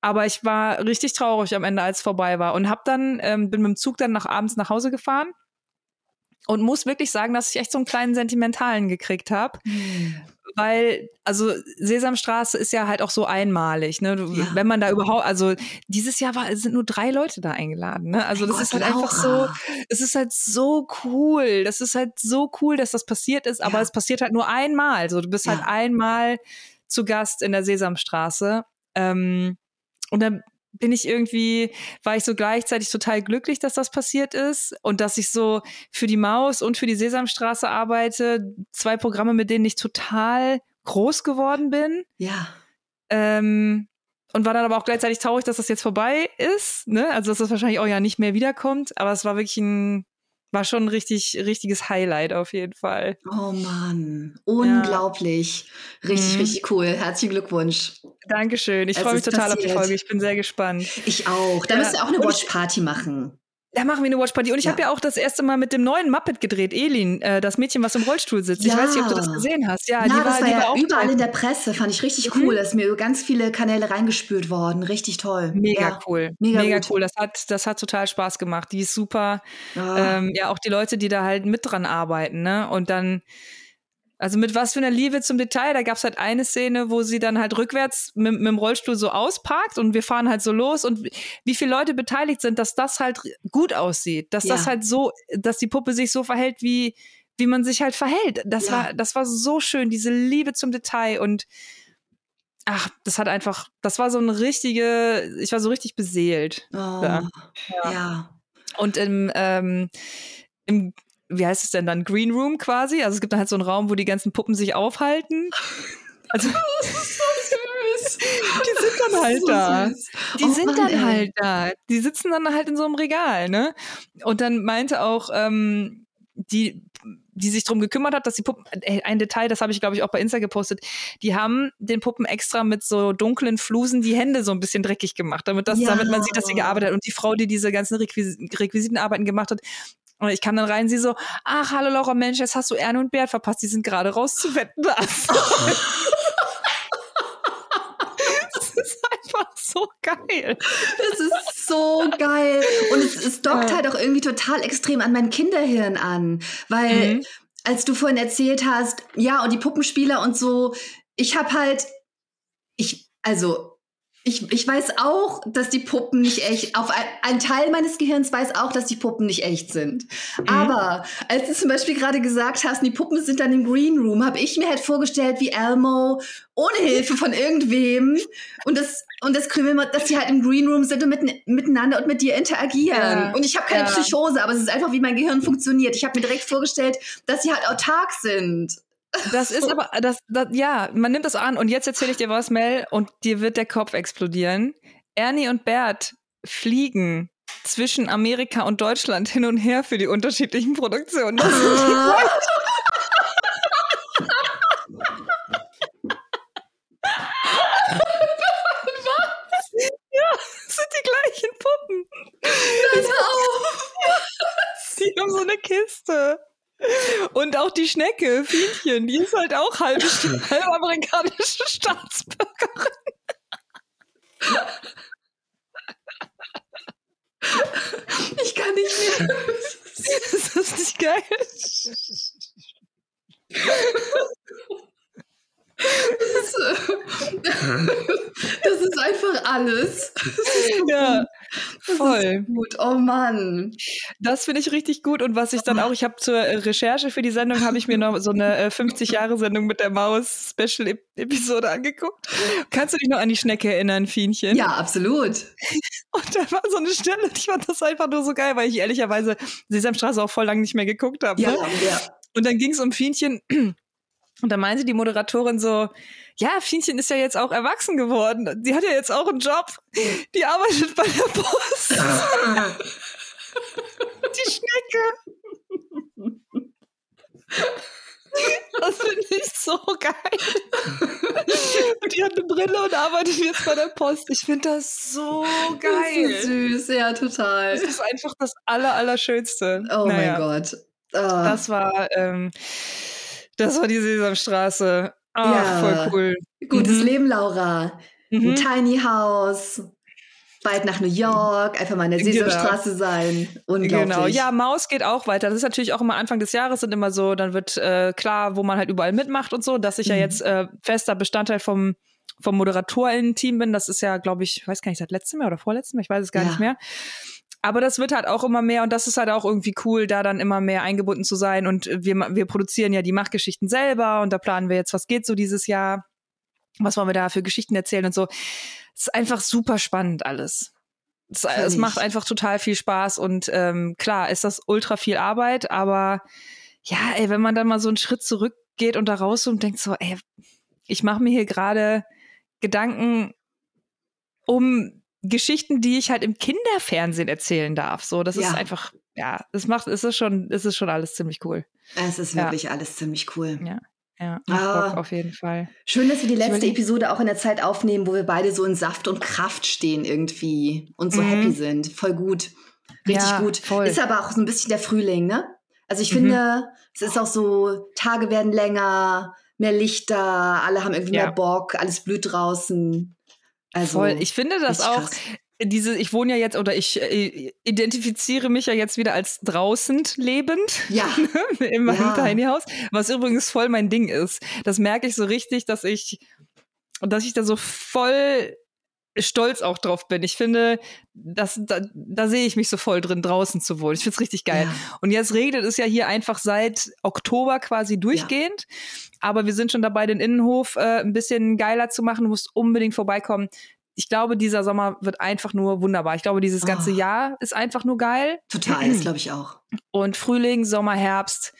Aber ich war richtig traurig am Ende, als es vorbei war. Und hab dann, ähm, bin mit dem Zug dann nach abends nach Hause gefahren und muss wirklich sagen, dass ich echt so einen kleinen Sentimentalen gekriegt habe. Mhm. Weil, also Sesamstraße ist ja halt auch so einmalig, ne? Ja. Wenn man da überhaupt, also dieses Jahr war, sind nur drei Leute da eingeladen, ne? Also das Gott, ist halt einfach so, es ist halt so cool. Das ist halt so cool, dass das passiert ist, aber ja. es passiert halt nur einmal. Also du bist halt ja. halt einmal zu Gast in der Sesamstraße. Ähm, und dann bin ich irgendwie, war ich so gleichzeitig total glücklich, dass das passiert ist und dass ich so für die Maus und für die Sesamstraße arbeite. Zwei Programme, mit denen ich total groß geworden bin. Ja. Ähm, und war dann aber auch gleichzeitig traurig, dass das jetzt vorbei ist. Ne? Also, dass das wahrscheinlich auch ja nicht mehr wiederkommt. Aber es war wirklich ein war schon ein richtig, richtiges Highlight auf jeden Fall. Oh Mann, unglaublich. Ja. Richtig, mhm. richtig cool. Herzlichen Glückwunsch. Dankeschön. Ich freue mich total passiert. auf die Folge. Ich bin sehr gespannt. Ich auch. Da ja. müsst ihr auch eine Watch Party machen. Da machen wir eine Watchparty. Und ich ja. habe ja auch das erste Mal mit dem neuen Muppet gedreht, Elin, äh, das Mädchen, was im Rollstuhl sitzt. Ja. Ich weiß nicht, ob du das gesehen hast. Ja, ja die war, das war ja war überall toll. in der Presse. Fand ich richtig mhm. cool. Da ist mir über ganz viele Kanäle reingespült worden. Richtig toll. Mega ja. cool. Mega, Mega cool. Das hat, das hat total Spaß gemacht. Die ist super. Ah. Ähm, ja, auch die Leute, die da halt mit dran arbeiten. Ne? Und dann also mit was für einer Liebe zum Detail. Da gab es halt eine Szene, wo sie dann halt rückwärts mit, mit, dem Rollstuhl so ausparkt und wir fahren halt so los und wie viele Leute beteiligt sind, dass das halt gut aussieht, dass ja. das halt so, dass die Puppe sich so verhält, wie, wie man sich halt verhält. Das ja. war, das war so schön, diese Liebe zum Detail und ach, das hat einfach, das war so eine richtige, ich war so richtig beseelt. Oh, ja. ja. Und im, ähm, im wie heißt es denn dann, Green Room quasi. Also es gibt dann halt so einen Raum, wo die ganzen Puppen sich aufhalten. Also, [LAUGHS] so [LAUGHS] die sind dann halt so da. Süß. Die oh, sind Mann, dann ey. halt da. Die sitzen dann halt in so einem Regal, ne? Und dann meinte auch ähm, die die sich darum gekümmert hat, dass die Puppen, äh, ein Detail, das habe ich glaube ich auch bei Insta gepostet, die haben den Puppen extra mit so dunklen Flusen die Hände so ein bisschen dreckig gemacht, damit, das, ja. damit man sieht, dass sie gearbeitet hat. Und die Frau, die diese ganzen Requis Requisitenarbeiten gemacht hat, und ich kam dann rein, sie so, ach, hallo Laura, Mensch, jetzt hast du Erne und Bert verpasst, die sind gerade raus zu wetten. [LAUGHS] das ist einfach so geil. Das ist so geil. Und es, es dockt ja. halt auch irgendwie total extrem an mein Kinderhirn an. Weil, mhm. als du vorhin erzählt hast, ja, und die Puppenspieler und so, ich habe halt, ich, also ich, ich weiß auch, dass die Puppen nicht echt, auf ein, ein, Teil meines Gehirns weiß auch, dass die Puppen nicht echt sind. Mhm. Aber als du zum Beispiel gerade gesagt hast, die Puppen sind dann im Green Room, habe ich mir halt vorgestellt, wie Elmo ohne Hilfe von irgendwem und das und das Krümel, dass sie halt im Green Room sind und mit, miteinander und mit dir interagieren. Ja. Und ich habe keine ja. Psychose, aber es ist einfach, wie mein Gehirn funktioniert. Ich habe mir direkt vorgestellt, dass sie halt autark sind. Das ist aber, [LAUGHS] das, das, ja, man nimmt das an. Und jetzt erzähle ich dir was, Mel, und dir wird der Kopf explodieren. Ernie und Bert fliegen zwischen Amerika und Deutschland hin und her für die unterschiedlichen Produktionen. Das sind die [LAUGHS] Ja, das sind die gleichen Puppen. Pass auf. [LAUGHS] Die haben so eine Kiste. Und auch die Schnecke, Fienchen, die ist halt auch halb, halb [LAUGHS] amerikanische Staatsbürgerin. Ich kann nicht mehr. Ist das nicht geil? [LAUGHS] [LAUGHS] Das ist einfach alles. Ja, voll. gut. Oh Mann. Das finde ich richtig gut. Und was ich dann auch, ich habe zur Recherche für die Sendung, habe ich mir noch so eine 50-Jahre-Sendung mit der Maus-Special-Episode angeguckt. Kannst du dich noch an die Schnecke erinnern, Fienchen? Ja, absolut. [LAUGHS] Und da war so eine Stelle, ich fand das einfach nur so geil, weil ich ehrlicherweise Sesamstraße auch voll lang nicht mehr geguckt habe. Ja, ne? ja. Und dann ging es um Fienchen. Und da meinte die Moderatorin so, ja, Fienchen ist ja jetzt auch erwachsen geworden. Sie hat ja jetzt auch einen Job. Die arbeitet bei der Post. [LAUGHS] die Schnecke. Das finde ich so geil. Und die hat eine Brille und arbeitet jetzt bei der Post. Ich finde das so geil. Das ist süß, ja, total. Das ist einfach das Aller, Allerschönste. Oh naja, mein Gott. Oh. Das war, ähm, das war die Sesamstraße. Oh, ja. voll cool. Gutes mhm. Leben, Laura. Mhm. Ein Tiny House. Bald nach New York, einfach mal in der genau. Sesamstraße genau. sein. Unglaublich. Genau, ja, Maus geht auch weiter. Das ist natürlich auch immer Anfang des Jahres und immer so, dann wird äh, klar, wo man halt überall mitmacht und so, dass ich mhm. ja jetzt äh, fester Bestandteil vom vom Moderatorinnen-Team bin. Das ist ja, glaube ich, weiß gar nicht, seit letztem Jahr oder vorletztem Jahr, ich weiß es gar ja. nicht mehr. Aber das wird halt auch immer mehr und das ist halt auch irgendwie cool, da dann immer mehr eingebunden zu sein. Und wir, wir produzieren ja die Machtgeschichten selber und da planen wir jetzt, was geht so dieses Jahr. Was wollen wir da für Geschichten erzählen und so. Es ist einfach super spannend alles. Es, es macht einfach total viel Spaß und ähm, klar ist das ultra viel Arbeit, aber ja, ey, wenn man dann mal so einen Schritt zurückgeht und da raus und denkt so, ey, ich mache mir hier gerade Gedanken um Geschichten, die ich halt im Kinderfernsehen erzählen darf. So, das ja. ist einfach, ja, das macht, es ist schon, es ist schon alles ziemlich cool. Es ist wirklich ja. alles ziemlich cool. Ja. Ja, ah, auf jeden Fall. Schön, dass wir die letzte Episode auch in der Zeit aufnehmen, wo wir beide so in Saft und Kraft stehen irgendwie und so mhm. happy sind. Voll gut. Richtig ja, gut. Voll. Ist aber auch so ein bisschen der Frühling, ne? Also ich mhm. finde, es ist auch so, Tage werden länger, mehr Lichter, alle haben irgendwie ja. mehr Bock, alles blüht draußen. Also, Voll. Ich finde das auch. Krass. Diese, ich wohne ja jetzt oder ich äh, identifiziere mich ja jetzt wieder als draußen lebend ja. [LAUGHS] in meinem ja. Tiny House, was übrigens voll mein Ding ist. Das merke ich so richtig, dass ich, dass ich da so voll stolz auch drauf bin. Ich finde, das, da, da sehe ich mich so voll drin, draußen zu wohnen. Ich finde es richtig geil. Ja. Und jetzt regnet es ja hier einfach seit Oktober quasi durchgehend. Ja. Aber wir sind schon dabei, den Innenhof äh, ein bisschen geiler zu machen. Du musst unbedingt vorbeikommen. Ich glaube, dieser Sommer wird einfach nur wunderbar. Ich glaube, dieses ganze oh. Jahr ist einfach nur geil. Total, das glaube ich auch. Und Frühling, Sommer, Herbst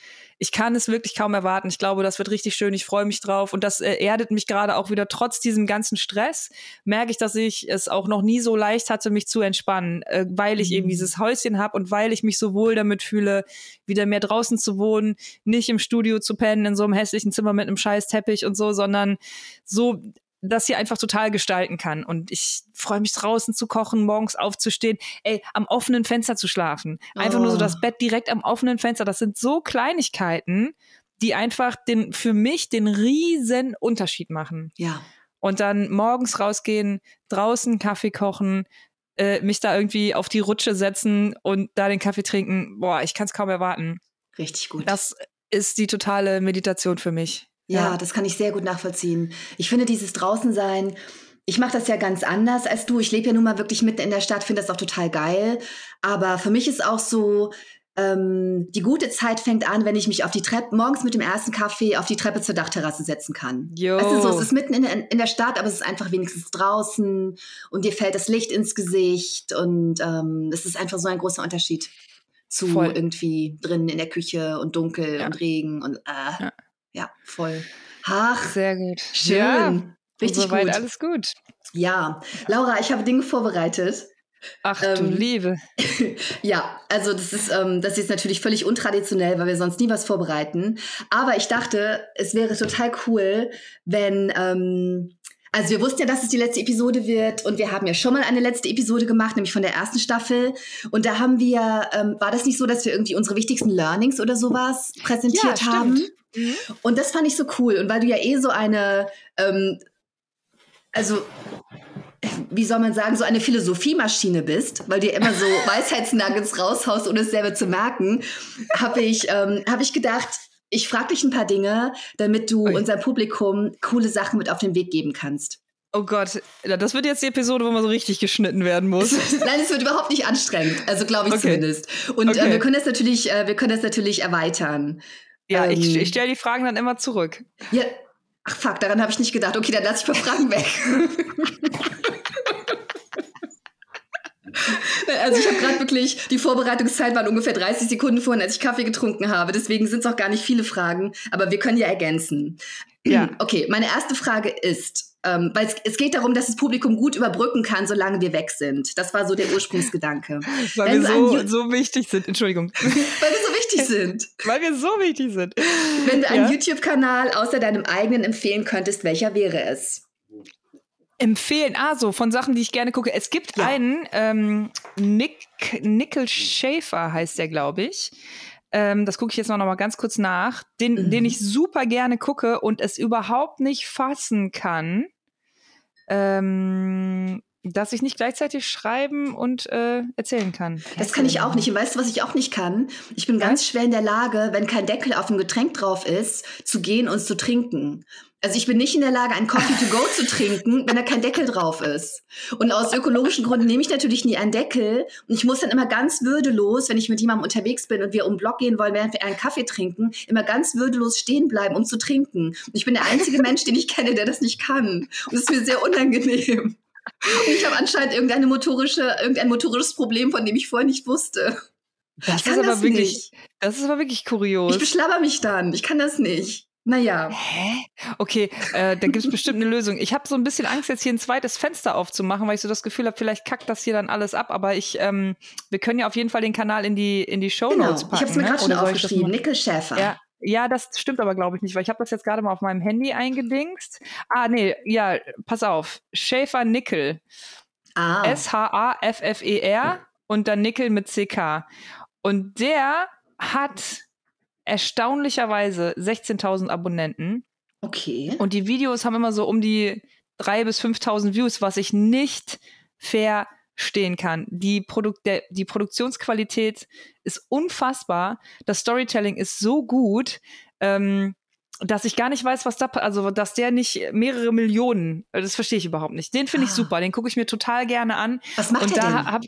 ich kann es wirklich kaum erwarten. Ich glaube, das wird richtig schön. Ich freue mich drauf. Und das äh, erdet mich gerade auch wieder. Trotz diesem ganzen Stress merke ich, dass ich es auch noch nie so leicht hatte, mich zu entspannen, äh, weil ich mhm. eben dieses Häuschen habe und weil ich mich so wohl damit fühle, wieder mehr draußen zu wohnen, nicht im Studio zu pennen, in so einem hässlichen Zimmer mit einem scheiß Teppich und so, sondern so das hier einfach total gestalten kann. Und ich freue mich draußen zu kochen, morgens aufzustehen, ey, am offenen Fenster zu schlafen. Einfach oh. nur so das oh. Bett direkt am offenen Fenster. Das sind so Kleinigkeiten, die einfach den, für mich den riesen Unterschied machen. Ja. Und dann morgens rausgehen, draußen Kaffee kochen, äh, mich da irgendwie auf die Rutsche setzen und da den Kaffee trinken. Boah, ich kann es kaum erwarten. Richtig gut. Das ist die totale Meditation für mich. Ja, ja, das kann ich sehr gut nachvollziehen. Ich finde dieses Draußensein, ich mache das ja ganz anders als du. Ich lebe ja nun mal wirklich mitten in der Stadt, finde das auch total geil. Aber für mich ist auch so, ähm, die gute Zeit fängt an, wenn ich mich auf die Treppe, morgens mit dem ersten Kaffee auf die Treppe zur Dachterrasse setzen kann. Jo. Du, so, es ist mitten in, in, der Stadt, aber es ist einfach wenigstens draußen und dir fällt das Licht ins Gesicht und ähm, es ist einfach so ein großer Unterschied zu Voll. irgendwie drinnen in der Küche und dunkel ja. und Regen und äh. ja. Ja, voll. Ach, sehr gut. Schön. Ja, Richtig soweit gut. alles gut. Ja, Laura, ich habe Dinge vorbereitet. Ach du ähm, Liebe. [LAUGHS] ja, also das ist, ähm, das ist natürlich völlig untraditionell, weil wir sonst nie was vorbereiten. Aber ich dachte, es wäre total cool, wenn ähm, also wir wussten ja, dass es die letzte Episode wird und wir haben ja schon mal eine letzte Episode gemacht, nämlich von der ersten Staffel. Und da haben wir, ähm, war das nicht so, dass wir irgendwie unsere wichtigsten Learnings oder sowas präsentiert ja, haben? Mhm. Und das fand ich so cool. Und weil du ja eh so eine, ähm, also wie soll man sagen, so eine Philosophiemaschine bist, weil du immer so [LAUGHS] Weisheitsnuggets raushaust, ohne es selber zu merken, habe ich, ähm, hab ich gedacht, ich frage dich ein paar Dinge, damit du okay. unserem Publikum coole Sachen mit auf den Weg geben kannst. Oh Gott, das wird jetzt die Episode, wo man so richtig geschnitten werden muss. [LAUGHS] Nein, es wird überhaupt nicht anstrengend. Also glaube ich okay. zumindest. Und äh, okay. äh, wir können das natürlich, äh, wir können das natürlich erweitern. Ja, ähm, ich, ich stelle die Fragen dann immer zurück. Ja. Ach fuck, daran habe ich nicht gedacht. Okay, dann lasse ich ein paar Fragen weg. [LAUGHS] Also ich habe gerade wirklich, die Vorbereitungszeit waren ungefähr 30 Sekunden vorhin, als ich Kaffee getrunken habe. Deswegen sind es auch gar nicht viele Fragen, aber wir können ja ergänzen. Ja. [CLEARS THROAT] Okay, meine erste Frage ist, ähm, weil es, es, geht darum, dass das Publikum gut überbrücken kann, solange wir weg sind. Das war so der Ursprungsgedanke. [LAUGHS] weil wir so, so wichtig sind, Entschuldigung. [LAUGHS] weil wir so wichtig sind. [LAUGHS] weil wir so wichtig sind. Wenn du ja. einen YouTube-Kanal außer deinem eigenen empfehlen könntest, welcher wäre es? empfehlen. Ah, so, von Sachen, die ich gerne gucke. Es gibt ja. einen, ähm, Nick, Nickel Schäfer heißt der, glaube ich. Ähm, das gucke ich jetzt noch, mal ganz kurz nach, den, mhm. den ich super gerne gucke und es überhaupt nicht fassen kann, ähm, dass ich nicht gleichzeitig schreiben und äh, erzählen kann. Das kann ich auch nicht. Und weißt du, was ich auch nicht kann? Ich bin ganz schwer in der Lage, wenn kein Deckel auf dem Getränk drauf ist, zu gehen und zu trinken. Also ich bin nicht in der Lage, einen Coffee to go zu trinken, wenn da kein Deckel drauf ist. Und aus ökologischen Gründen nehme ich natürlich nie einen Deckel. Und ich muss dann immer ganz würdelos, wenn ich mit jemandem unterwegs bin und wir um den Block gehen wollen, während wir einen Kaffee trinken, immer ganz würdelos stehen bleiben, um zu trinken. Und ich bin der einzige [LAUGHS] Mensch, den ich kenne, der das nicht kann. Und das ist mir sehr unangenehm. Und ich habe anscheinend irgendeine motorische, irgendein motorisches Problem, von dem ich vorher nicht wusste. Das ist aber das wirklich, nicht. das ist aber wirklich kurios. Ich beschlabber mich dann. Ich kann das nicht. Naja. Hä? Okay, äh, da gibt es bestimmt eine Lösung. Ich habe so ein bisschen Angst, jetzt hier ein zweites Fenster aufzumachen, weil ich so das Gefühl habe, vielleicht kackt das hier dann alles ab. Aber ich, ähm, wir können ja auf jeden Fall den Kanal in die, in die Show genau. Notes genau. packen. Ich habe es mir gerade ne? schon aufgeschrieben. Nickel Schäfer. Ja. Ja, das stimmt aber, glaube ich, nicht, weil ich habe das jetzt gerade mal auf meinem Handy eingedingst. Ah, nee, ja, pass auf. Schäfer Nickel. Ah. S-H-A-F-F-E-R und dann Nickel mit CK. Und der hat erstaunlicherweise 16.000 Abonnenten. Okay. Und die Videos haben immer so um die 3.000 bis 5.000 Views, was ich nicht verstehen kann. Die, Produ der, die Produktionsqualität ist unfassbar. Das Storytelling ist so gut. Ähm, dass ich gar nicht weiß, was da, also dass der nicht mehrere Millionen, das verstehe ich überhaupt nicht. Den finde ich ah. super, den gucke ich mir total gerne an. Was macht und der da hab,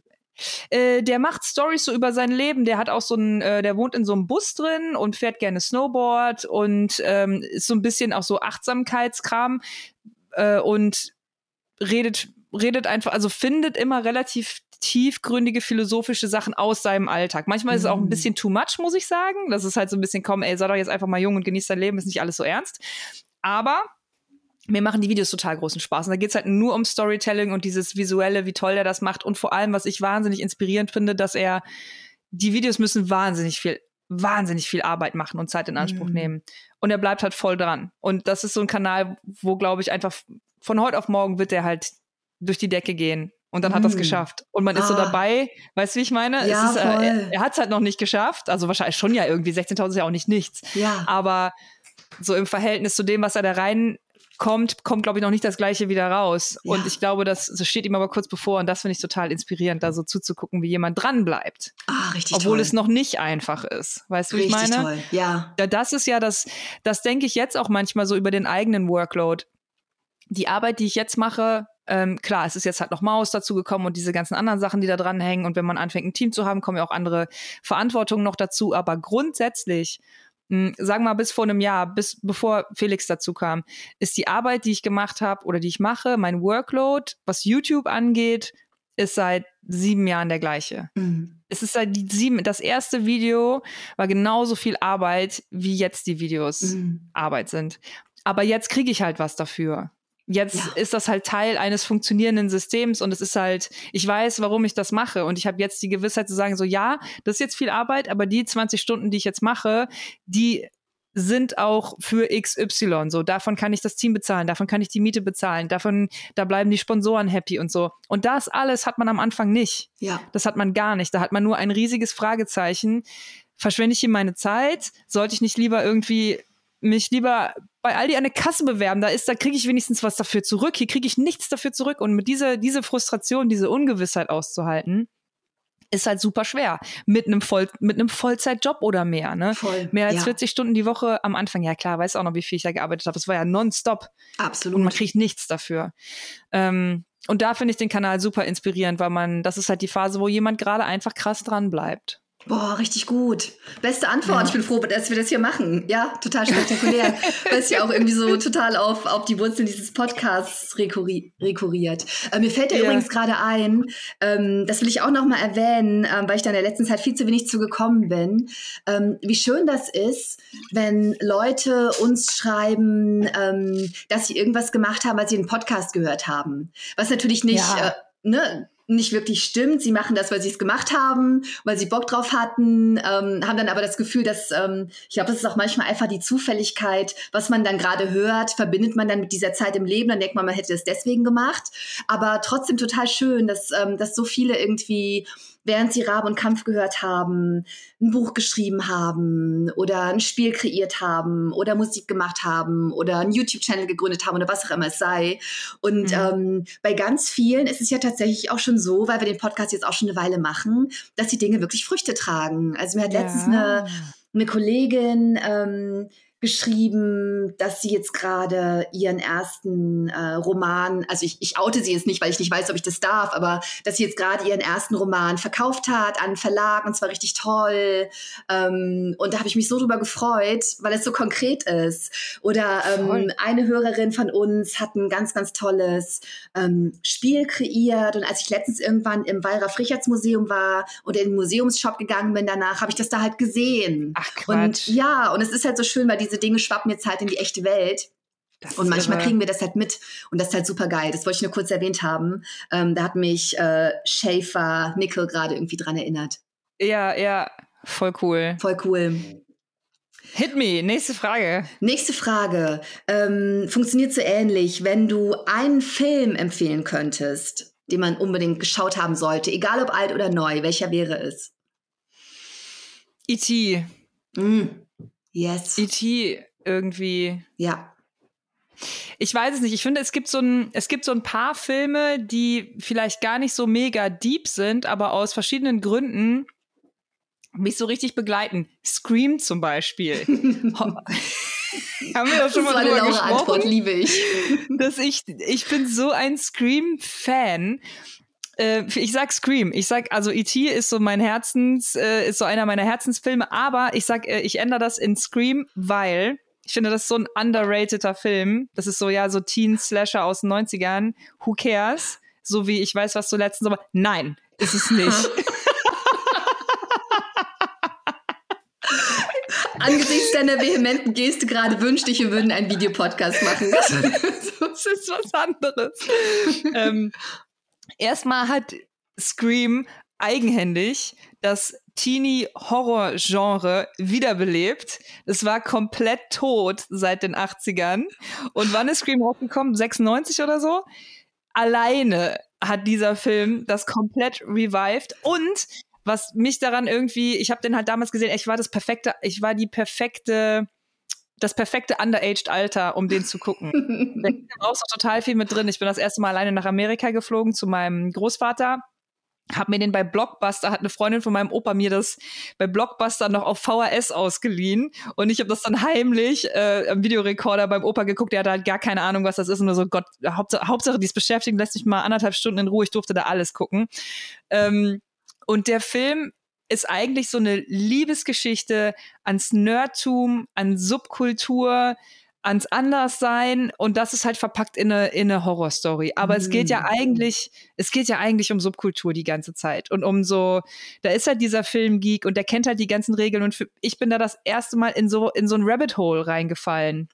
äh, der macht Stories so über sein Leben. Der hat auch so ein, äh, der wohnt in so einem Bus drin und fährt gerne Snowboard und ähm, ist so ein bisschen auch so Achtsamkeitskram äh, und redet redet einfach, also findet immer relativ tiefgründige philosophische Sachen aus seinem Alltag. Manchmal ist es auch ein mhm. bisschen too much, muss ich sagen. Das ist halt so ein bisschen, komm, ey, sei doch jetzt einfach mal jung und genieß dein Leben, ist nicht alles so ernst. Aber mir machen die Videos total großen Spaß. Und da geht's halt nur um Storytelling und dieses Visuelle, wie toll er das macht. Und vor allem, was ich wahnsinnig inspirierend finde, dass er, die Videos müssen wahnsinnig viel, wahnsinnig viel Arbeit machen und Zeit in Anspruch mhm. nehmen. Und er bleibt halt voll dran. Und das ist so ein Kanal, wo, glaube ich, einfach von heute auf morgen wird er halt durch die Decke gehen. Und dann hat er es mm. geschafft. Und man ist so ah. dabei, weißt du, wie ich meine? Ja, ist, äh, er, er hat es halt noch nicht geschafft. Also wahrscheinlich schon ja irgendwie, 16.000 ist ja auch nicht nichts. Ja. Aber so im Verhältnis zu dem, was er da rein kommt, glaube ich, noch nicht das Gleiche wieder raus. Ja. Und ich glaube, das, das steht ihm aber kurz bevor. Und das finde ich total inspirierend, da so zuzugucken, wie jemand dran bleibt. Ah, richtig Obwohl toll. es noch nicht einfach ist. Weißt du, wie ich meine? Toll. Ja. ja. Das ist ja das, das denke ich jetzt auch manchmal so über den eigenen Workload. Die Arbeit, die ich jetzt mache, ähm, klar, es ist jetzt halt noch Maus dazu gekommen und diese ganzen anderen Sachen, die da dran hängen. Und wenn man anfängt, ein Team zu haben, kommen ja auch andere Verantwortungen noch dazu. Aber grundsätzlich, hm, sagen wir mal bis vor einem Jahr, bis bevor Felix dazu kam, ist die Arbeit, die ich gemacht habe oder die ich mache, mein Workload, was YouTube angeht, ist seit sieben Jahren der gleiche. Mhm. Es ist seit sieben, das erste Video war genauso viel Arbeit, wie jetzt die Videos mhm. Arbeit sind. Aber jetzt kriege ich halt was dafür. Jetzt ja. ist das halt Teil eines funktionierenden Systems und es ist halt, ich weiß, warum ich das mache und ich habe jetzt die Gewissheit zu sagen, so ja, das ist jetzt viel Arbeit, aber die 20 Stunden, die ich jetzt mache, die sind auch für XY. So, davon kann ich das Team bezahlen, davon kann ich die Miete bezahlen, davon, da bleiben die Sponsoren happy und so. Und das alles hat man am Anfang nicht. Ja. Das hat man gar nicht. Da hat man nur ein riesiges Fragezeichen. Verschwende ich hier meine Zeit? Sollte ich nicht lieber irgendwie mich lieber bei Aldi eine Kasse bewerben, da ist, da kriege ich wenigstens was dafür zurück. Hier kriege ich nichts dafür zurück. Und mit dieser diese Frustration, diese Ungewissheit auszuhalten, ist halt super schwer. Mit einem Voll, mit einem Vollzeitjob oder mehr, ne? Voll, mehr als ja. 40 Stunden die Woche am Anfang. Ja klar, weiß auch noch, wie viel ich da gearbeitet habe. Das war ja nonstop. Absolut. Und man kriegt nichts dafür. Ähm, und da finde ich den Kanal super inspirierend, weil man, das ist halt die Phase, wo jemand gerade einfach krass dran bleibt. Boah, richtig gut. Beste Antwort. Ja. Ich bin froh, dass wir das hier machen. Ja, total spektakulär. [LAUGHS] Weil es ja auch irgendwie so total auf, auf die Wurzeln dieses Podcasts rekurriert. Äh, mir fällt da ja. übrigens gerade ein, ähm, das will ich auch noch mal erwähnen, ähm, weil ich da in der letzten Zeit viel zu wenig zu gekommen bin, ähm, wie schön das ist, wenn Leute uns schreiben, ähm, dass sie irgendwas gemacht haben, weil sie einen Podcast gehört haben. Was natürlich nicht... Ja. Äh, ne, nicht wirklich stimmt. Sie machen das, weil sie es gemacht haben, weil sie Bock drauf hatten, ähm, haben dann aber das Gefühl, dass, ähm, ich glaube, das ist auch manchmal einfach die Zufälligkeit, was man dann gerade hört, verbindet man dann mit dieser Zeit im Leben, dann denkt man, man hätte es deswegen gemacht. Aber trotzdem total schön, dass, ähm, dass so viele irgendwie während sie Rabe und Kampf gehört haben, ein Buch geschrieben haben oder ein Spiel kreiert haben oder Musik gemacht haben oder einen YouTube-Channel gegründet haben oder was auch immer es sei. Und mhm. ähm, bei ganz vielen ist es ja tatsächlich auch schon so, weil wir den Podcast jetzt auch schon eine Weile machen, dass die Dinge wirklich Früchte tragen. Also mir hat ja. letztens eine, eine Kollegin ähm, geschrieben, dass sie jetzt gerade ihren ersten äh, Roman, also ich, ich oute sie jetzt nicht, weil ich nicht weiß, ob ich das darf, aber dass sie jetzt gerade ihren ersten Roman verkauft hat an einen Verlag und zwar richtig toll. Ähm, und da habe ich mich so drüber gefreut, weil es so konkret ist. Oder ähm, eine Hörerin von uns hat ein ganz, ganz tolles ähm, Spiel kreiert und als ich letztens irgendwann im Wallraf Richards Museum war oder in den Museumsshop gegangen bin danach, habe ich das da halt gesehen. Ach Quatsch. Und ja, und es ist halt so schön, weil diese diese Dinge schwappen jetzt halt in die echte Welt. Das und manchmal irre. kriegen wir das halt mit. Und das ist halt super geil. Das wollte ich nur kurz erwähnt haben. Ähm, da hat mich äh, Schaefer Nickel gerade irgendwie dran erinnert. Ja, ja, voll cool. Voll cool. Hit me, nächste Frage. Nächste Frage. Ähm, funktioniert so ähnlich, wenn du einen Film empfehlen könntest, den man unbedingt geschaut haben sollte, egal ob alt oder neu? Welcher wäre es? E.T. Mm. Yes. E.T. irgendwie. Ja. Ich weiß es nicht. Ich finde, es gibt so ein, es gibt so ein paar Filme, die vielleicht gar nicht so mega deep sind, aber aus verschiedenen Gründen mich so richtig begleiten. Scream zum Beispiel. [LAUGHS] [LAUGHS] Haben wir doch schon das mal drüber gesprochen, Antwort, liebe ich. [LAUGHS] Dass ich, ich bin so ein Scream-Fan. Äh, ich sag Scream. Ich sag, also E.T. ist so mein Herzens, äh, ist so einer meiner Herzensfilme, aber ich sag, äh, ich ändere das in Scream, weil ich finde, das ist so ein underrateder Film. Das ist so, ja, so Teen-Slasher aus den 90ern. Who cares? So wie ich weiß, was du letztens, aber nein, ist es nicht. [LAUGHS] Angesichts deiner vehementen Geste gerade wünschte ich, wir würden einen Videopodcast machen. [LAUGHS] Das, ist was anderes. ähm, erstmal hat Scream eigenhändig das Teenie-Horror-Genre wiederbelebt. Es war komplett tot seit den 80ern. Und wann ist Scream rausgekommen? 96 oder so? Alleine hat dieser Film das komplett revived und was mich daran irgendwie, ich habe den halt damals gesehen, ich war das perfekte, ich war die perfekte, das perfekte underaged Alter, um den zu gucken. [LAUGHS] da brauchst du total viel mit drin. Ich bin das erste Mal alleine nach Amerika geflogen zu meinem Großvater hab mir den bei Blockbuster, hat eine Freundin von meinem Opa mir das bei Blockbuster noch auf VHS ausgeliehen und ich habe das dann heimlich äh, am Videorekorder beim Opa geguckt, der hatte halt gar keine Ahnung, was das ist und nur so, Gott, Hauptsache, Hauptsache die ist beschäftigt, lässt mich mal anderthalb Stunden in Ruhe, ich durfte da alles gucken. Ähm, und der Film ist eigentlich so eine Liebesgeschichte ans Nerdtum, an Subkultur, ans Anderssein und das ist halt verpackt in eine, in eine Horrorstory. Aber mm. es geht ja mm. eigentlich, es geht ja eigentlich um Subkultur die ganze Zeit und um so, da ist halt dieser Filmgeek und der kennt halt die ganzen Regeln und für, ich bin da das erste Mal in so, in so ein Rabbit Hole reingefallen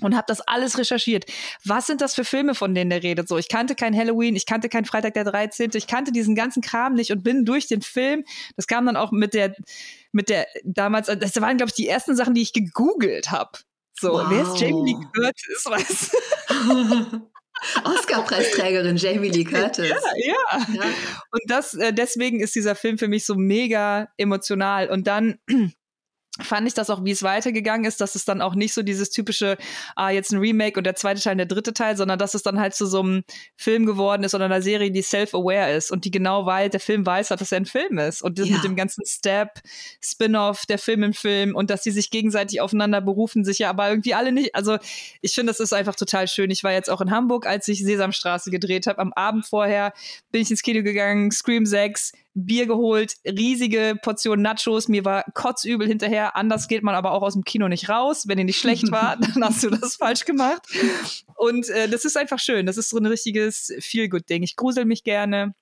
und habe das alles recherchiert. Was sind das für Filme, von denen der redet? So, ich kannte kein Halloween, ich kannte kein Freitag der 13., ich kannte diesen ganzen Kram nicht und bin durch den Film, das kam dann auch mit der mit der damals das waren glaube ich die ersten Sachen, die ich gegoogelt habe. So, wow. wer ist Jamie Lee Curtis, weißt [LAUGHS] Oscar-Preisträgerin Jamie Lee Curtis. Ja, ja. ja. Und das, äh, deswegen ist dieser Film für mich so mega emotional. Und dann fand ich das auch, wie es weitergegangen ist, dass es dann auch nicht so dieses typische, ah, jetzt ein Remake und der zweite Teil und der dritte Teil, sondern dass es dann halt zu so einem Film geworden ist oder einer Serie, die self-aware ist und die genau weiß, der Film weiß, dass er ein Film ist. Und das ja. mit dem ganzen Step, Spin-off, der Film im Film und dass die sich gegenseitig aufeinander berufen, sich ja aber irgendwie alle nicht. Also ich finde, das ist einfach total schön. Ich war jetzt auch in Hamburg, als ich Sesamstraße gedreht habe. Am Abend vorher bin ich ins Kino gegangen, Scream 6, Bier geholt, riesige Portion Nachos. Mir war kotzübel hinterher. Anders geht man aber auch aus dem Kino nicht raus. Wenn ihr nicht schlecht war, [LAUGHS] dann hast du das falsch gemacht. Und äh, das ist einfach schön. Das ist so ein richtiges Feel-Good-Ding. Ich grusel mich gerne.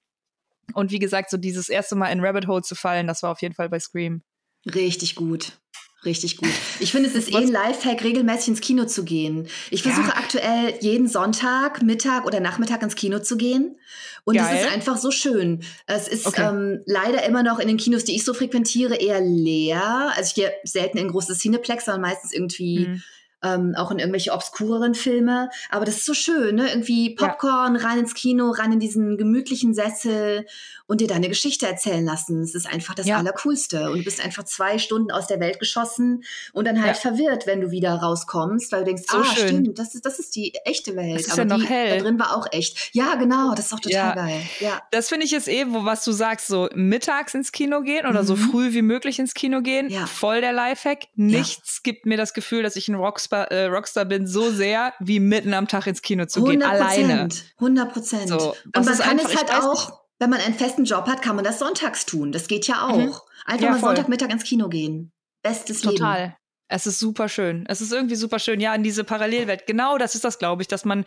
Und wie gesagt, so dieses erste Mal in Rabbit Hole zu fallen, das war auf jeden Fall bei Scream. Richtig gut. Richtig gut. Ich finde, es ist eh ein Lifehack, regelmäßig ins Kino zu gehen. Ich versuche ja. aktuell jeden Sonntag, Mittag oder Nachmittag ins Kino zu gehen. Und es ist einfach so schön. Es ist okay. ähm, leider immer noch in den Kinos, die ich so frequentiere, eher leer. Also ich gehe selten in große Cineplex, sondern meistens irgendwie mhm ähm, auch in irgendwelche obskureren Filme. Aber das ist so schön, ne? Irgendwie Popcorn, ja. rein ins Kino, rein in diesen gemütlichen Sessel und dir deine Geschichte erzählen lassen. Es ist einfach das ja. Allercoolste. Und du bist einfach zwei Stunden aus der Welt geschossen und dann halt ja. verwirrt, wenn du wieder rauskommst, weil du denkst, so ah, schön. stimmt, das ist, das ist die echte Welt. Das ist Aber ja noch die, hell. da drin war auch echt. Ja, genau, das ist auch total geil. Ja. Das finde ich jetzt eh, wo was du sagst, so mittags ins Kino gehen oder mhm. so früh wie möglich ins Kino gehen. Ja. Voll der Lifehack. Nichts gibt mir das Gefühl, dass ich ein Rockstar äh, Rockstar bin, so sehr, wie mitten am Tag ins Kino zu gehen. Alleine. 100 Prozent. So, und man kann es halt auch, wenn man einen festen Job hat, kann man das sonntags tun. Das geht ja mhm. auch. Mhm. Einfach ja, mal voll. Sonntagmittag ins Kino gehen. Bestes Total. Leben. Total. Es ist super schön. Es ist irgendwie super schön. Ja, in diese Parallelwelt. Genau das ist das, glaube ich, dass man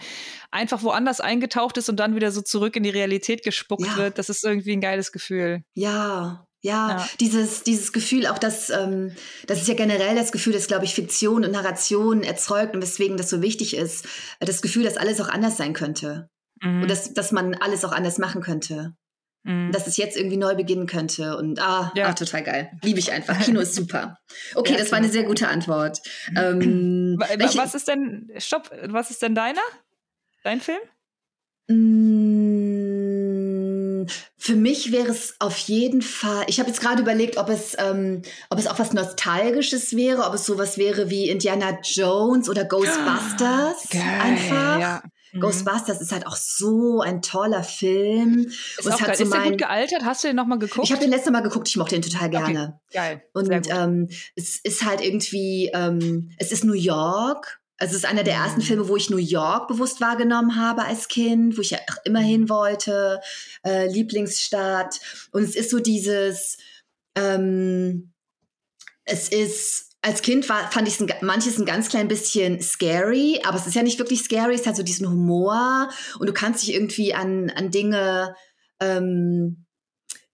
einfach woanders eingetaucht ist und dann wieder so zurück in die Realität gespuckt ja. wird. Das ist irgendwie ein geiles Gefühl. Ja, ja, ja, dieses, dieses Gefühl, auch das, ähm, das ist ja generell das Gefühl, das, glaube ich, Fiktion und Narration erzeugt und weswegen das so wichtig ist. Das Gefühl, dass alles auch anders sein könnte. Mhm. Und dass, dass man alles auch anders machen könnte. Mhm. Dass es jetzt irgendwie neu beginnen könnte. Und ah, ja. ah total geil. Liebe ich einfach. Kino ist super. [LAUGHS] Okay, ja, das war eine sehr gute Antwort. Ähm, [CLEARS THROAT] was ist denn, stopp, was ist denn deiner? Dein Film? Mm, für mich wäre es auf jeden Fall. Ich habe jetzt gerade überlegt, ob es, ähm, ob es auch was Nostalgisches wäre, ob es sowas wäre wie Indiana Jones oder Ghostbusters. Geil, einfach. Ja. Mhm. Ghostbusters ist halt auch so ein toller Film. Ist, auch geil. So ist der gut gealtert? Hast du den nochmal geguckt? Ich habe den letzte Mal geguckt, ich mochte den total gerne. Okay. Geil. Und ähm, es ist halt irgendwie, ähm, es ist New York. Also es ist einer der ersten mhm. Filme, wo ich New York bewusst wahrgenommen habe als Kind, wo ich ja auch immer hin mhm. wollte, äh, Lieblingsstadt. Und es ist so dieses, ähm, es ist als Kind war, fand ich manches ein ganz klein bisschen scary, aber es ist ja nicht wirklich scary, es hat so diesen Humor und du kannst dich irgendwie an, an Dinge, ähm,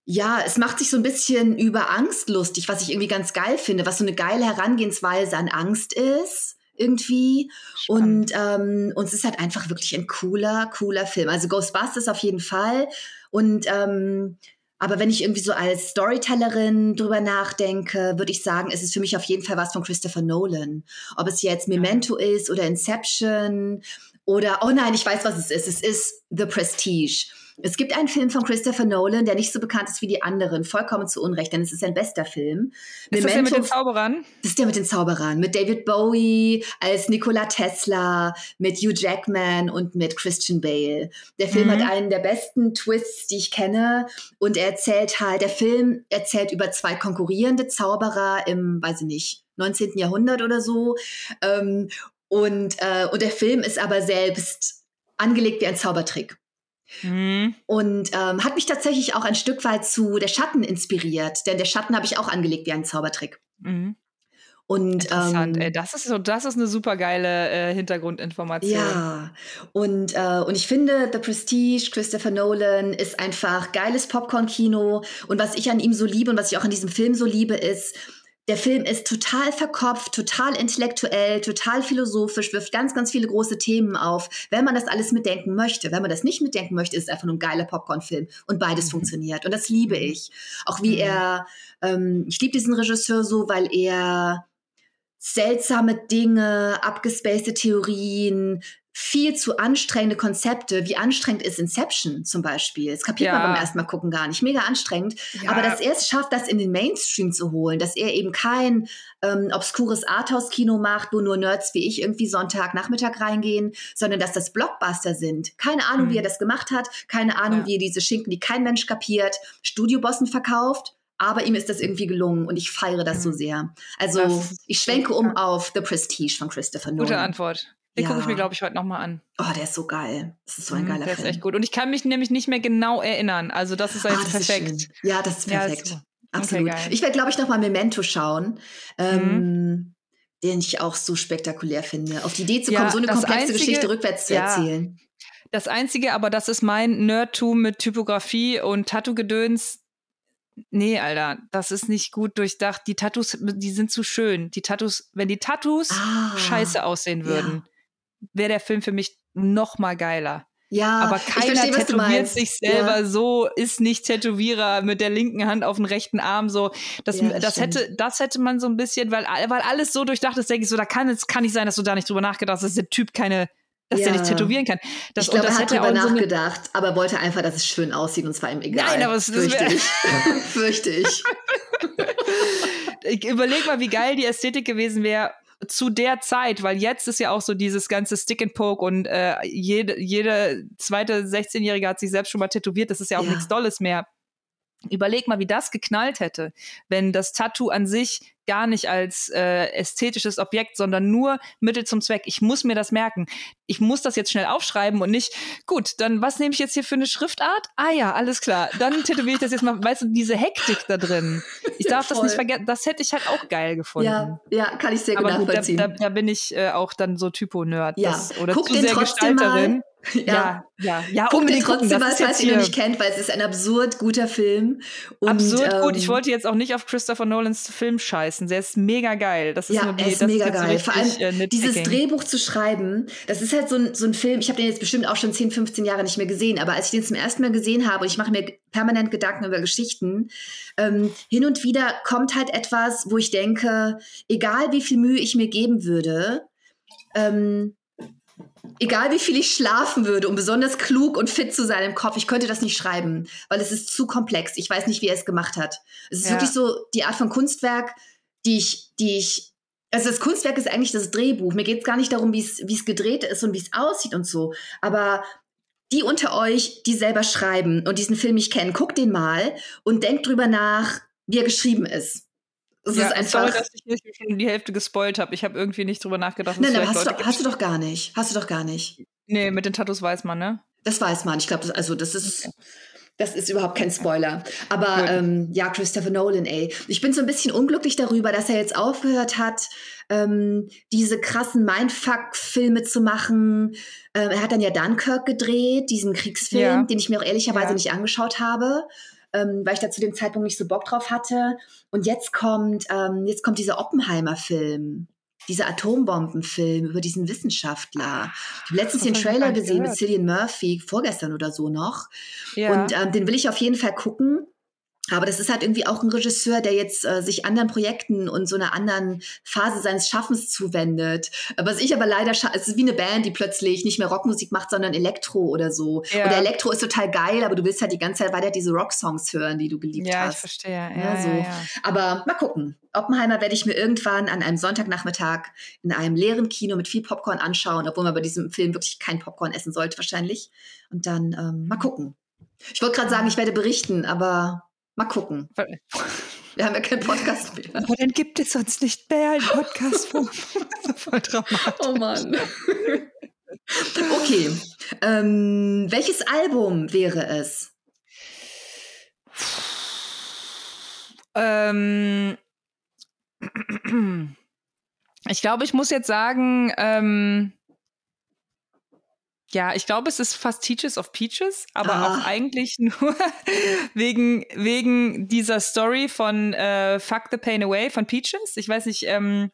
ja, es macht sich so ein bisschen über Angst lustig, was ich irgendwie ganz geil finde, was so eine geile Herangehensweise an Angst ist irgendwie. Spannend. Und, ähm, und es ist halt einfach wirklich ein cooler, cooler Film. Also Ghostbusters auf jeden Fall. Und ähm, aber wenn ich irgendwie so als Storytellerin drüber nachdenke, würde ich sagen, ist es für mich auf jeden Fall was von Christopher Nolan. Ob es jetzt Memento ist oder Inception oder, oh nein, ich weiß, was es ist. Es ist The Prestige. Es gibt einen Film von Christopher Nolan, der nicht so bekannt ist wie die anderen, vollkommen zu Unrecht, denn es ist sein bester Film. Ist Memento, das der mit den Zauberern? Das ist der mit den Zauberern, mit David Bowie als Nikola Tesla, mit Hugh Jackman und mit Christian Bale. Der Film mhm. hat einen der besten Twists, die ich kenne und er erzählt halt, der Film erzählt über zwei konkurrierende Zauberer im, weiß ich nicht, 19. Jahrhundert oder so. Ähm, und, äh, und der Film ist aber selbst angelegt wie ein Zaubertrick. Mhm. Und ähm, hat mich tatsächlich auch ein Stück weit zu Der Schatten inspiriert, denn der Schatten habe ich auch angelegt wie ein Zaubertrick. Mhm. Und, Interessant, ähm, ey, das ist so, das ist eine super geile äh, Hintergrundinformation. Ja, und, äh, und ich finde, The Prestige, Christopher Nolan ist einfach geiles Popcorn-Kino. Und was ich an ihm so liebe und was ich auch an diesem Film so liebe, ist, der Film ist total verkopft, total intellektuell, total philosophisch, wirft ganz, ganz viele große Themen auf, wenn man das alles mitdenken möchte. Wenn man das nicht mitdenken möchte, ist es einfach nur ein geiler Popcorn-Film und beides mhm. funktioniert. Und das liebe mhm. ich. Auch wie mhm. er, ähm, ich liebe diesen Regisseur so, weil er seltsame Dinge, abgespacede Theorien, viel zu anstrengende Konzepte, wie anstrengend ist Inception zum Beispiel. Das kapiert ja. man beim ersten Mal gucken gar nicht. Mega anstrengend. Ja. Aber dass er es schafft, das in den Mainstream zu holen, dass er eben kein ähm, obskures Arthouse-Kino macht, wo nur Nerds wie ich irgendwie Sonntagnachmittag reingehen, sondern dass das Blockbuster sind. Keine Ahnung, mhm. wie er das gemacht hat, keine Ahnung, ja. wie er diese Schinken, die kein Mensch kapiert, Studiobossen verkauft. Aber ihm ist das irgendwie gelungen und ich feiere das mhm. so sehr. Also ich schwenke um auf The Prestige von Christopher Nolan. Gute Antwort. Den ja. gucke ich mir, glaube ich, heute nochmal an. Oh, der ist so geil. Das ist so ein mhm, geiler der Film. Der ist echt gut. Und ich kann mich nämlich nicht mehr genau erinnern. Also das ist ah, jetzt das perfekt. Ist ja, das ist perfekt. Ja, Absolut. Okay, ich werde, glaube ich, nochmal Memento schauen. Ähm, mhm. Den ich auch so spektakulär finde. Auf die Idee zu kommen, ja, so eine komplexe einzige, Geschichte rückwärts zu erzählen. Das Einzige, aber das ist mein Nerdtum mit Typografie und Tattoo-Gedöns. Nee, Alter, das ist nicht gut durchdacht. Die Tattoos, die sind zu schön. Die Tattoos, wenn die Tattoos ah, scheiße aussehen würden, wäre der Film für mich noch mal geiler. Ja, aber keiner verstehe, tätowiert sich selber ja. so, ist nicht Tätowierer mit der linken Hand auf den rechten Arm so. Das, ja, das, das hätte, das hätte man so ein bisschen, weil, weil alles so durchdacht ist, denke ich so, da kann es kann nicht sein, dass du da nicht drüber nachgedacht hast, dass der Typ keine, dass ja. der nicht tätowieren kann. Das, ich glaube, er hat drüber nachgedacht, so aber wollte einfach, dass es schön aussieht und zwar ihm egal. Nein, aber es [LAUGHS] fürchte ich. fürchte [LAUGHS] ich. ich überleg mal, wie geil die Ästhetik gewesen wäre, zu der Zeit, weil jetzt ist ja auch so dieses ganze Stick and Poke und äh, jede, jede zweite 16-Jährige hat sich selbst schon mal tätowiert, das ist ja auch ja. nichts Dolles mehr. Überleg mal, wie das geknallt hätte, wenn das Tattoo an sich gar nicht als äh, ästhetisches Objekt, sondern nur Mittel zum Zweck. Ich muss mir das merken. Ich muss das jetzt schnell aufschreiben und nicht, gut, dann was nehme ich jetzt hier für eine Schriftart? Ah ja, alles klar. Dann tätowiere ich das jetzt mal. Weißt du, diese Hektik da drin. Ich darf ja, das nicht vergessen. Das hätte ich halt auch geil gefunden. Ja, ja kann ich sehr gut Aber nachvollziehen. da, da, da, bin ich äh, auch dann so Typo-Nerd. Ja. oder Guck zu sehr Gestalterin. Mal. [LAUGHS] Ja, ja, ja. Guckt unbedingt trotzdem mal, falls ihr ihn noch nicht kennt, weil es ist ein absurd guter Film. Und, absurd ähm, gut. Ich ähm, wollte jetzt auch nicht auf Christopher Nolans Film scheißen. Der ist mega geil. Das ist ja, nur die, er ist mega geil. Vor allem äh, dieses Drehbuch zu schreiben, das ist halt so ein, so ein Film. Ich habe den jetzt bestimmt auch schon 10, 15 Jahre nicht mehr gesehen, aber als ich den zum ersten Mal gesehen habe und ich mache mir permanent Gedanken über Geschichten, ähm, hin und wieder kommt halt etwas, wo ich denke, egal wie viel Mühe ich mir geben würde, ähm, egal wie viel ich schlafen würde, um besonders klug und fit zu sein im Kopf, ich könnte das nicht schreiben, weil es ist zu komplex. Ich weiß nicht, wie er es gemacht hat. Es ist ja. wirklich so die Art von Kunstwerk, die ich, die ich, also das Kunstwerk ist eigentlich das Drehbuch. Mir geht es gar nicht darum, wie es gedreht ist und wie es aussieht und so. Aber die unter euch, die selber schreiben und diesen Film nicht kennen, guckt den mal und denkt drüber nach, wie er geschrieben ist. Es ja, ist einfach. Sorry, dass ich nicht schon die Hälfte gespoilt habe. Ich habe irgendwie nicht drüber nachgedacht. Nein, nein, hast, du, hast du doch gar nicht. Hast du doch gar nicht. Nee, mit den Tattoos weiß man, ne? Das weiß man. Ich glaube, das, also das ist. Okay. Das ist überhaupt kein Spoiler. Aber ähm, ja, Christopher Nolan, ey. Ich bin so ein bisschen unglücklich darüber, dass er jetzt aufgehört hat, ähm, diese krassen Mindfuck-Filme zu machen. Ähm, er hat dann ja Dunkirk gedreht, diesen Kriegsfilm, ja. den ich mir auch ehrlicherweise ja. nicht angeschaut habe ähm, weil ich da zu dem Zeitpunkt nicht so Bock drauf hatte. Und jetzt kommt, ähm, jetzt kommt dieser Oppenheimer-Film dieser Atombombenfilm über diesen Wissenschaftler. Ich habe letztens den Trailer gesehen mit Cillian Murphy, vorgestern oder so noch. Ja. Und ähm, den will ich auf jeden Fall gucken. Aber das ist halt irgendwie auch ein Regisseur, der jetzt äh, sich anderen Projekten und so einer anderen Phase seines Schaffens zuwendet. Was ich aber leider, es ist wie eine Band, die plötzlich nicht mehr Rockmusik macht, sondern Elektro oder so. Ja. Oder Elektro ist total geil, aber du willst halt die ganze Zeit weiter diese Rocksongs hören, die du geliebt ja, hast. Ja, ich verstehe. Ja, ja, so. ja, Aber mal gucken. Oppenheimer werde ich mir irgendwann an einem Sonntagnachmittag in einem leeren Kino mit viel Popcorn anschauen, obwohl man bei diesem Film wirklich kein Popcorn essen sollte wahrscheinlich. Und dann ähm, mal gucken. Ich wollte gerade sagen, ich werde berichten, aber Mal gucken. [LAUGHS] Wir haben ja keinen Podcast mehr. Aber dann gibt es sonst nicht mehr einen Podcast. Voll dramatisch. Oh Mann. Okay. Ähm, welches Album wäre es? Ähm, ich glaube, ich muss jetzt sagen, ähm, ja, ich glaube, es ist fast Teachers of Peaches, aber ah. auch eigentlich [LAUGHS] nur wegen, wegen dieser Story von äh, Fuck the Pain Away von Peaches. Ich weiß nicht, ähm,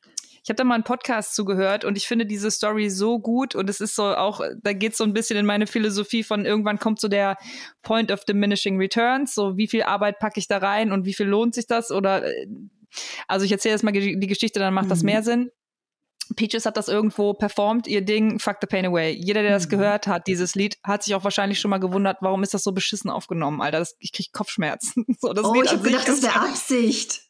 ich habe da mal einen Podcast zugehört und ich finde diese Story so gut und es ist so auch, da geht es so ein bisschen in meine Philosophie von irgendwann kommt so der Point of Diminishing Returns, so wie viel Arbeit packe ich da rein und wie viel lohnt sich das oder äh, also ich erzähle jetzt mal die Geschichte, dann macht mhm. das mehr Sinn. Peaches hat das irgendwo performt, ihr Ding, Fuck the Pain Away. Jeder, der das mhm. gehört hat, dieses Lied, hat sich auch wahrscheinlich schon mal gewundert, warum ist das so beschissen aufgenommen, Alter. Das, ich krieg Kopfschmerzen. [LAUGHS] so, oh, Lied ich hab gedacht, das wäre Absicht.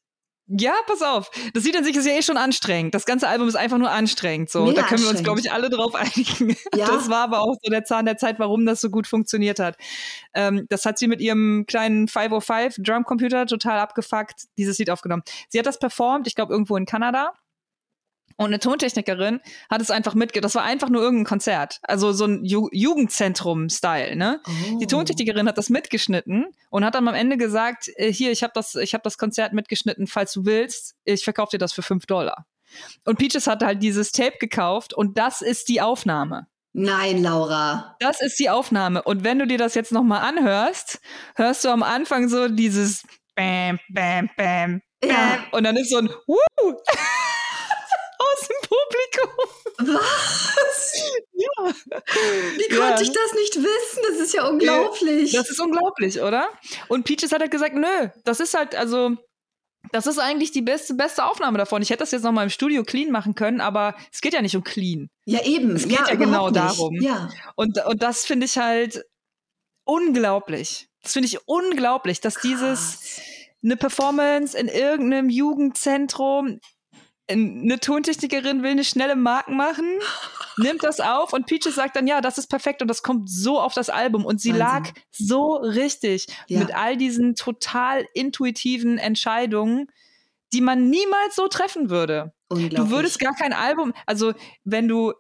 Ja, pass auf. Das Lied an sich ist ja eh schon anstrengend. Das ganze Album ist einfach nur anstrengend. So, Mega da können wir uns, glaube ich, alle drauf [LAUGHS] einigen. Ja. Das war aber auch so der Zahn der Zeit, warum das so gut funktioniert hat. Ähm, das hat sie mit ihrem kleinen 505 Drumcomputer total abgefuckt, dieses Lied aufgenommen. Sie hat das performt, ich glaube, irgendwo in Kanada. Und eine Tontechnikerin hat es einfach mitge... Das war einfach nur irgendein Konzert. Also so ein Ju Jugendzentrum-Style, ne? Oh. Die Tontechnikerin hat das mitgeschnitten und hat dann am Ende gesagt, äh, hier, ich habe das, ich hab das Konzert mitgeschnitten, falls du willst, ich verkaufe dir das für fünf Dollar. Und Peaches hat halt dieses Tape gekauft und das ist die Aufnahme. Nein, Laura. Das ist die Aufnahme. Und wenn du dir das jetzt nochmal anhörst, hörst du am Anfang so dieses Bam, Bam, Bam, Bam. Ja. Und dann ist so ein Wuh! [LAUGHS] Publikum. Was? Ja. Wie konnte ja. ich das nicht wissen? Das ist ja unglaublich. Das ist unglaublich, oder? Und Peaches hat halt gesagt, nö, das ist halt, also, das ist eigentlich die beste, beste Aufnahme davon. Ich hätte das jetzt noch mal im Studio clean machen können, aber es geht ja nicht um clean. Ja, eben. Es geht ja, ja genau nicht. darum. Ja. Und, und das finde ich halt unglaublich. Das finde ich unglaublich, dass Krass. dieses eine Performance in irgendeinem Jugendzentrum eine Tontechnikerin will eine schnelle Marken machen, [LAUGHS] nimmt das auf und Peaches sagt dann, ja, das ist perfekt und das kommt so auf das Album. Und sie Wahnsinn. lag so richtig ja. mit all diesen total intuitiven Entscheidungen, die man niemals so treffen würde. Du würdest gar kein Album, also wenn du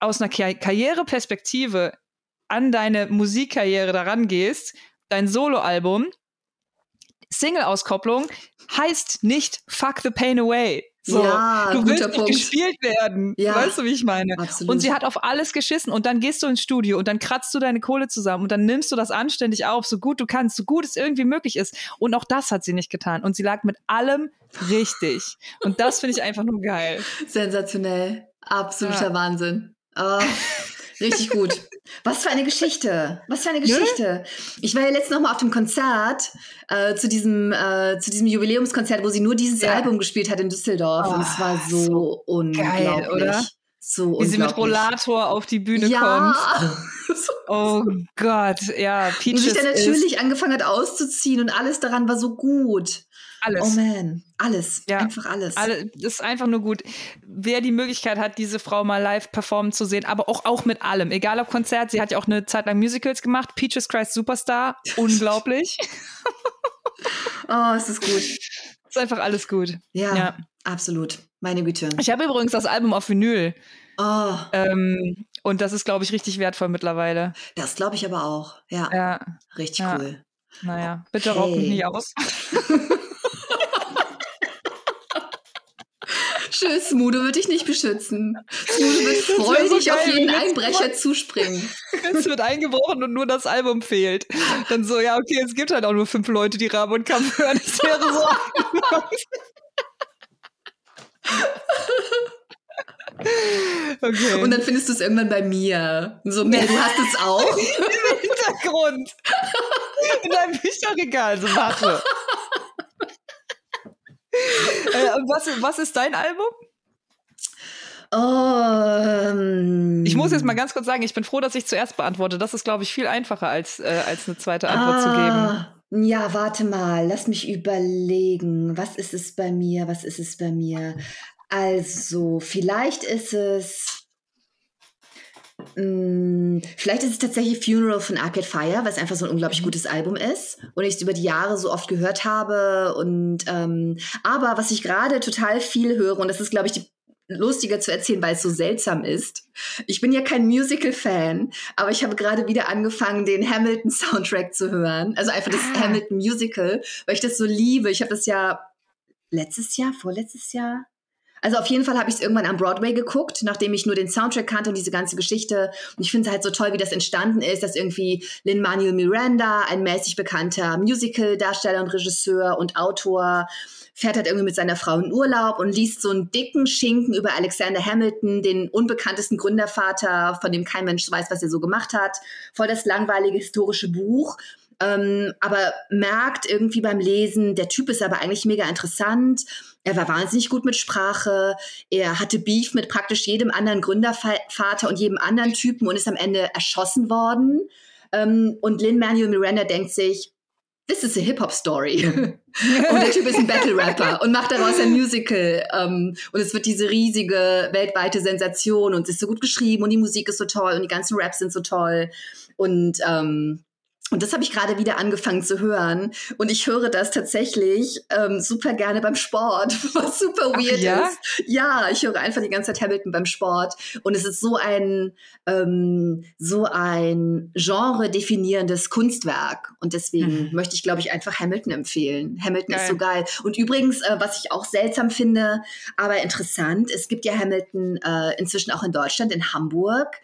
aus einer Kar Karriereperspektive an deine Musikkarriere daran gehst, dein Soloalbum, Single-Auskopplung heißt nicht Fuck the Pain Away. So, ja, du willst nicht gespielt werden. Ja, weißt du, wie ich meine? Absolut. Und sie hat auf alles geschissen und dann gehst du ins Studio und dann kratzt du deine Kohle zusammen und dann nimmst du das anständig auf, so gut du kannst, so gut es irgendwie möglich ist. Und auch das hat sie nicht getan. Und sie lag mit allem richtig. Und das finde ich einfach nur geil. [LAUGHS] Sensationell. Absoluter ja. Wahnsinn. Oh. Richtig gut. Was für eine Geschichte. Was für eine ne? Geschichte. Ne? Ich war ja letztens noch mal auf dem Konzert äh, zu diesem äh, zu diesem Jubiläumskonzert, wo sie nur dieses ja. Album gespielt hat in Düsseldorf oh, und es war so, so unglaublich. Geil, oder? so Wie sie mit Rollator auf die Bühne ja. kommt. [LAUGHS] oh Gott, ja. Peaches und sich dann natürlich angefangen hat auszuziehen und alles daran war so gut. Alles. Oh man, alles. Ja. Einfach alles. Alle, das ist einfach nur gut. Wer die Möglichkeit hat, diese Frau mal live performen zu sehen, aber auch, auch mit allem. Egal ob Konzert, sie hat ja auch eine Zeit lang Musicals gemacht. Peaches Christ Superstar. [LAUGHS] Unglaublich. oh, es ist gut. Es [LAUGHS] ist einfach alles gut. Ja, ja, absolut. Meine Güte. Ich habe übrigens das Album auf Vinyl. Oh. Ähm, und das ist, glaube ich, richtig wertvoll mittlerweile. Das glaube ich aber auch. Ja. ja. Richtig ja. cool. Naja, bitte okay. raub mich nicht aus. [LAUGHS] Tschüss, Smudo wird dich nicht beschützen. Smudo wird [LAUGHS] freudig so auf jeden Einbrecher [LAUGHS] zuspringen. Es wird eingebrochen und nur das Album fehlt. Dann so, ja, okay, es gibt halt auch nur fünf Leute, die Rabe und Kampf hören. Ich wäre so Okay. Und dann findest du es irgendwann bei mir. So, Mel, du hast es auch. Im Hintergrund. In deinem Bücherregal. So, warte. äh, was, was ist dein Album? Oh, ähm, ich muss jetzt mal ganz kurz sagen, ich bin froh, dass ich zuerst beantworte. Das ist, glaube ich, viel einfacher, als, äh, als eine zweite Antwort ah, zu geben. Ja, warte mal, lass mich überlegen. Was ist es bei mir? Was ist es bei mir? Also, vielleicht ist es. Mh, hm, vielleicht ist es tatsächlich Funeral von Arcade Fire, was einfach so ein unglaublich gutes Album ist und ich es über die Jahre so oft gehört habe. Und ähm, aber was ich gerade total viel höre, und das ist, glaube ich, die lustiger zu erzählen, weil es so seltsam ist. Ich bin ja kein Musical-Fan, aber ich habe gerade wieder angefangen, den Hamilton-Soundtrack zu hören. Also einfach das ah. Hamilton-Musical, weil ich das so liebe. Ich habe das ja letztes Jahr, vorletztes Jahr, also auf jeden Fall habe ich es irgendwann am Broadway geguckt, nachdem ich nur den Soundtrack kannte und diese ganze Geschichte. Und ich finde es halt so toll, wie das entstanden ist, dass irgendwie Lin-Manuel Miranda, ein mäßig bekannter Musical-Darsteller und Regisseur und Autor, fährt halt irgendwie mit seiner Frau in Urlaub und liest so einen dicken Schinken über Alexander Hamilton, den unbekanntesten Gründervater, von dem kein Mensch weiß, was er so gemacht hat. Voll das langweilige historische Buch. Ähm, aber merkt irgendwie beim Lesen, der Typ ist aber eigentlich mega interessant er war wahnsinnig gut mit Sprache. Er hatte Beef mit praktisch jedem anderen Gründervater und jedem anderen Typen und ist am Ende erschossen worden. Ähm, und Lin Manuel Miranda denkt sich, this is a Hip-Hop-Story. [LAUGHS] und der Typ ist ein Battle-Rapper und macht daraus ein Musical. Ähm, und es wird diese riesige weltweite Sensation und es ist so gut geschrieben und die Musik ist so toll und die ganzen Raps sind so toll. Und ähm, und das habe ich gerade wieder angefangen zu hören. Und ich höre das tatsächlich ähm, super gerne beim Sport, [LAUGHS] was super weird Ach, ja? ist. Ja, ich höre einfach die ganze Zeit Hamilton beim Sport. Und es ist so ein, ähm, so ein genre definierendes Kunstwerk. Und deswegen mhm. möchte ich, glaube ich, einfach Hamilton empfehlen. Hamilton geil. ist so geil. Und übrigens, äh, was ich auch seltsam finde, aber interessant, es gibt ja Hamilton äh, inzwischen auch in Deutschland, in Hamburg.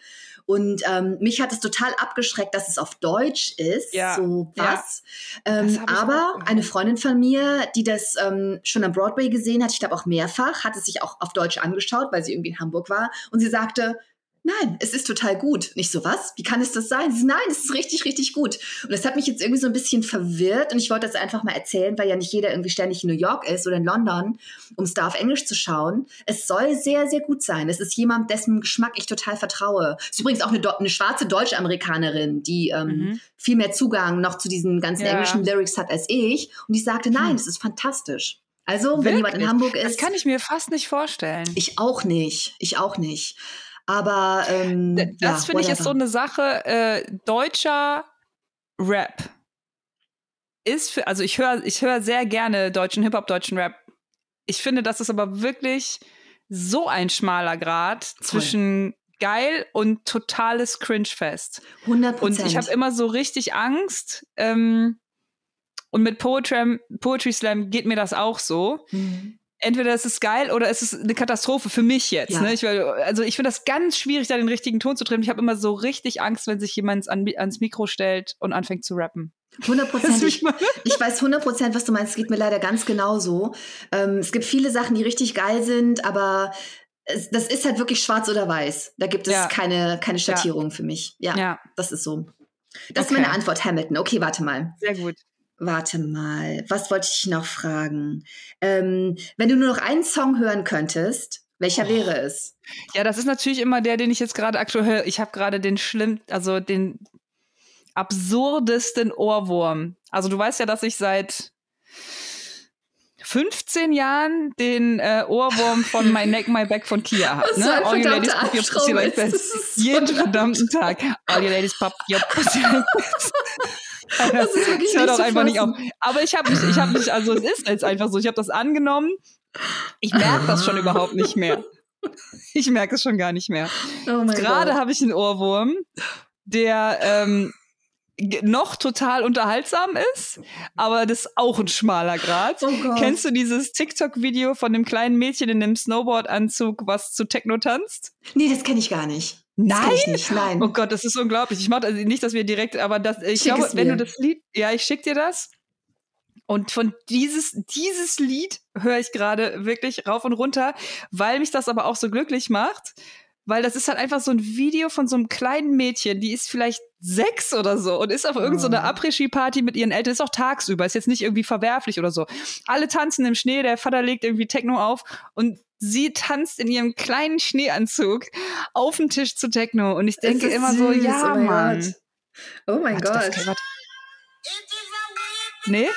Und ähm, mich hat es total abgeschreckt, dass es auf Deutsch ist. Ja. So was. Ja. Ähm, aber eine Freundin von mir, die das ähm, schon am Broadway gesehen hat, ich glaube auch mehrfach, hat es sich auch auf Deutsch angeschaut, weil sie irgendwie in Hamburg war. Und sie sagte, nein, es ist total gut. Nicht so was? Wie kann es das sein? Sie, nein, es ist richtig, richtig gut. Und das hat mich jetzt irgendwie so ein bisschen verwirrt und ich wollte das einfach mal erzählen, weil ja nicht jeder irgendwie ständig in New York ist oder in London, um Star auf Englisch zu schauen. Es soll sehr, sehr gut sein. Es ist jemand, dessen Geschmack ich total vertraue. Es ist übrigens auch eine, eine schwarze Deutsch-Amerikanerin, die ähm, mhm. viel mehr Zugang noch zu diesen ganzen ja. englischen Lyrics hat als ich. Und die sagte, nein, hm. es ist fantastisch. Also, Wirklich? wenn jemand in Hamburg ist. Das kann ich mir fast nicht vorstellen. Ich auch nicht. Ich auch nicht. Aber ähm, das ja, finde ich ist so eine Sache. Äh, deutscher Rap ist für, also ich höre ich höre sehr gerne deutschen Hip-Hop, deutschen Rap. Ich finde, das ist aber wirklich so ein schmaler Grad zwischen geil und totales Cringe-Fest. 100 Und ich habe immer so richtig Angst. Ähm, und mit Poetry, Poetry Slam geht mir das auch so. Mhm entweder ist es geil oder ist es ist eine Katastrophe für mich jetzt. Ja. Ne? Ich, also ich finde das ganz schwierig, da den richtigen Ton zu treffen. Ich habe immer so richtig Angst, wenn sich jemand an, ans Mikro stellt und anfängt zu rappen. [LAUGHS] 100 Prozent. Ich, ich weiß 100 Prozent, was du meinst. Es geht mir leider ganz genauso. Ähm, es gibt viele Sachen, die richtig geil sind, aber es, das ist halt wirklich schwarz oder weiß. Da gibt es ja. keine, keine Schattierung ja. für mich. Ja, ja, das ist so. Das okay. ist meine Antwort, Hamilton. Okay, warte mal. Sehr gut. Warte mal, was wollte ich noch fragen? Ähm, wenn du nur noch einen Song hören könntest, Welcher oh. wäre es? Ja, das ist natürlich immer der, den ich jetzt gerade aktuell höre. Ich habe gerade den schlimm, also den absurdesten Ohrwurm. Also du weißt ja, dass ich seit 15 Jahren den äh, Ohrwurm von My Neck, My Back von Kia habe. Ne? All you ladies pop your pussy like this. Jeden verdammten Tag. All you ladies [LAUGHS] pop your pussy like this. [LAUGHS] Das ist wirklich ich höre doch einfach nicht auf. Aber ich habe mich, ich habe mich, also es ist jetzt einfach so, ich habe das angenommen. Ich merke das schon überhaupt nicht mehr. Ich merke es schon gar nicht mehr. Oh Gerade habe ich einen Ohrwurm, der ähm, noch total unterhaltsam ist, aber das ist auch ein schmaler Grad. Oh Kennst du dieses TikTok-Video von dem kleinen Mädchen in dem Snowboard-Anzug, was zu Techno tanzt? Nee, das kenne ich gar nicht. Nein? Nicht, nein. Oh Gott, das ist unglaublich. Ich mache also nicht, dass wir direkt, aber das, ich schick glaube, wenn du das Lied, ja, ich schick dir das. Und von dieses, dieses Lied höre ich gerade wirklich rauf und runter, weil mich das aber auch so glücklich macht, weil das ist halt einfach so ein Video von so einem kleinen Mädchen, die ist vielleicht sechs oder so und ist auf irgendeiner so Après-Ski-Party mit ihren Eltern, ist auch tagsüber, ist jetzt nicht irgendwie verwerflich oder so. Alle tanzen im Schnee, der Vater legt irgendwie Techno auf und sie tanzt in ihrem kleinen Schneeanzug auf dem Tisch zu Techno und ich denke immer süß. so, ja, oh Mann. Gott. Oh mein warte, Gott. Das, nee?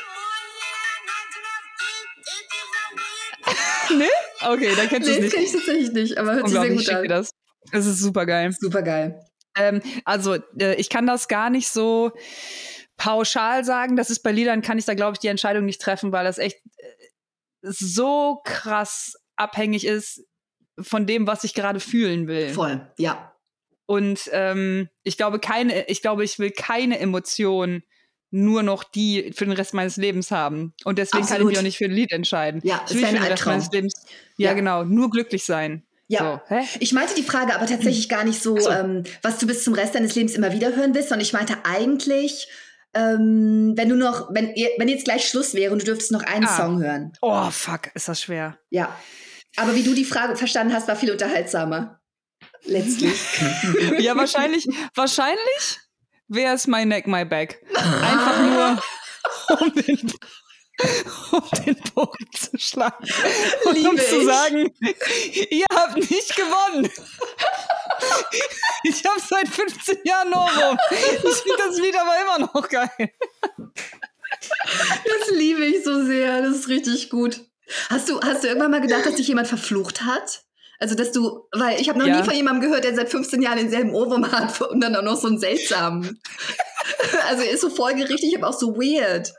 nee? Okay, dann kennst du nee, es nicht. Nee, kenne ich tatsächlich nicht, aber hört sich sehr gut an. Das. das ist super geil. Super geil. Ähm, also, äh, ich kann das gar nicht so pauschal sagen. Das ist bei Liedern, kann ich da, glaube ich, die Entscheidung nicht treffen, weil das echt äh, so krass abhängig ist von dem, was ich gerade fühlen will. Voll, ja. Und ähm, ich glaube, keine, ich glaube, ich will keine Emotion nur noch die für den Rest meines Lebens haben. Und deswegen Absolut. kann ich mich auch nicht für ein Lied entscheiden. Ja, ich will für den Rest meines Lebens. Ja, ja, genau, nur glücklich sein. Ja, so, ich meinte die Frage aber tatsächlich gar nicht so, so. Ähm, was du bis zum Rest deines Lebens immer wieder hören willst, sondern ich meinte eigentlich, ähm, wenn du noch, wenn, wenn jetzt gleich Schluss wäre und du dürftest noch einen ah. Song hören. Oh, fuck, ist das schwer. Ja. Aber wie du die Frage verstanden hast, war viel unterhaltsamer. Letztlich. [LAUGHS] ja, wahrscheinlich, wahrscheinlich wäre es My Neck, My Back. Einfach nur, um den, um den Bogen zu schlagen. Und Liebe um zu sagen, ihr habt nicht gewonnen. Ich habe seit 15 Jahren Novum. Ich finde das Lied aber immer noch geil. Das liebe ich so sehr. Das ist richtig gut. Hast du, hast du irgendwann mal gedacht, dass dich jemand verflucht hat? Also, dass du, weil ich habe noch ja. nie von jemandem gehört, der seit 15 Jahren denselben Ohrwurm hat und dann auch noch so einen seltsamen. [LAUGHS] also er ist so folgerichtig, aber auch so weird.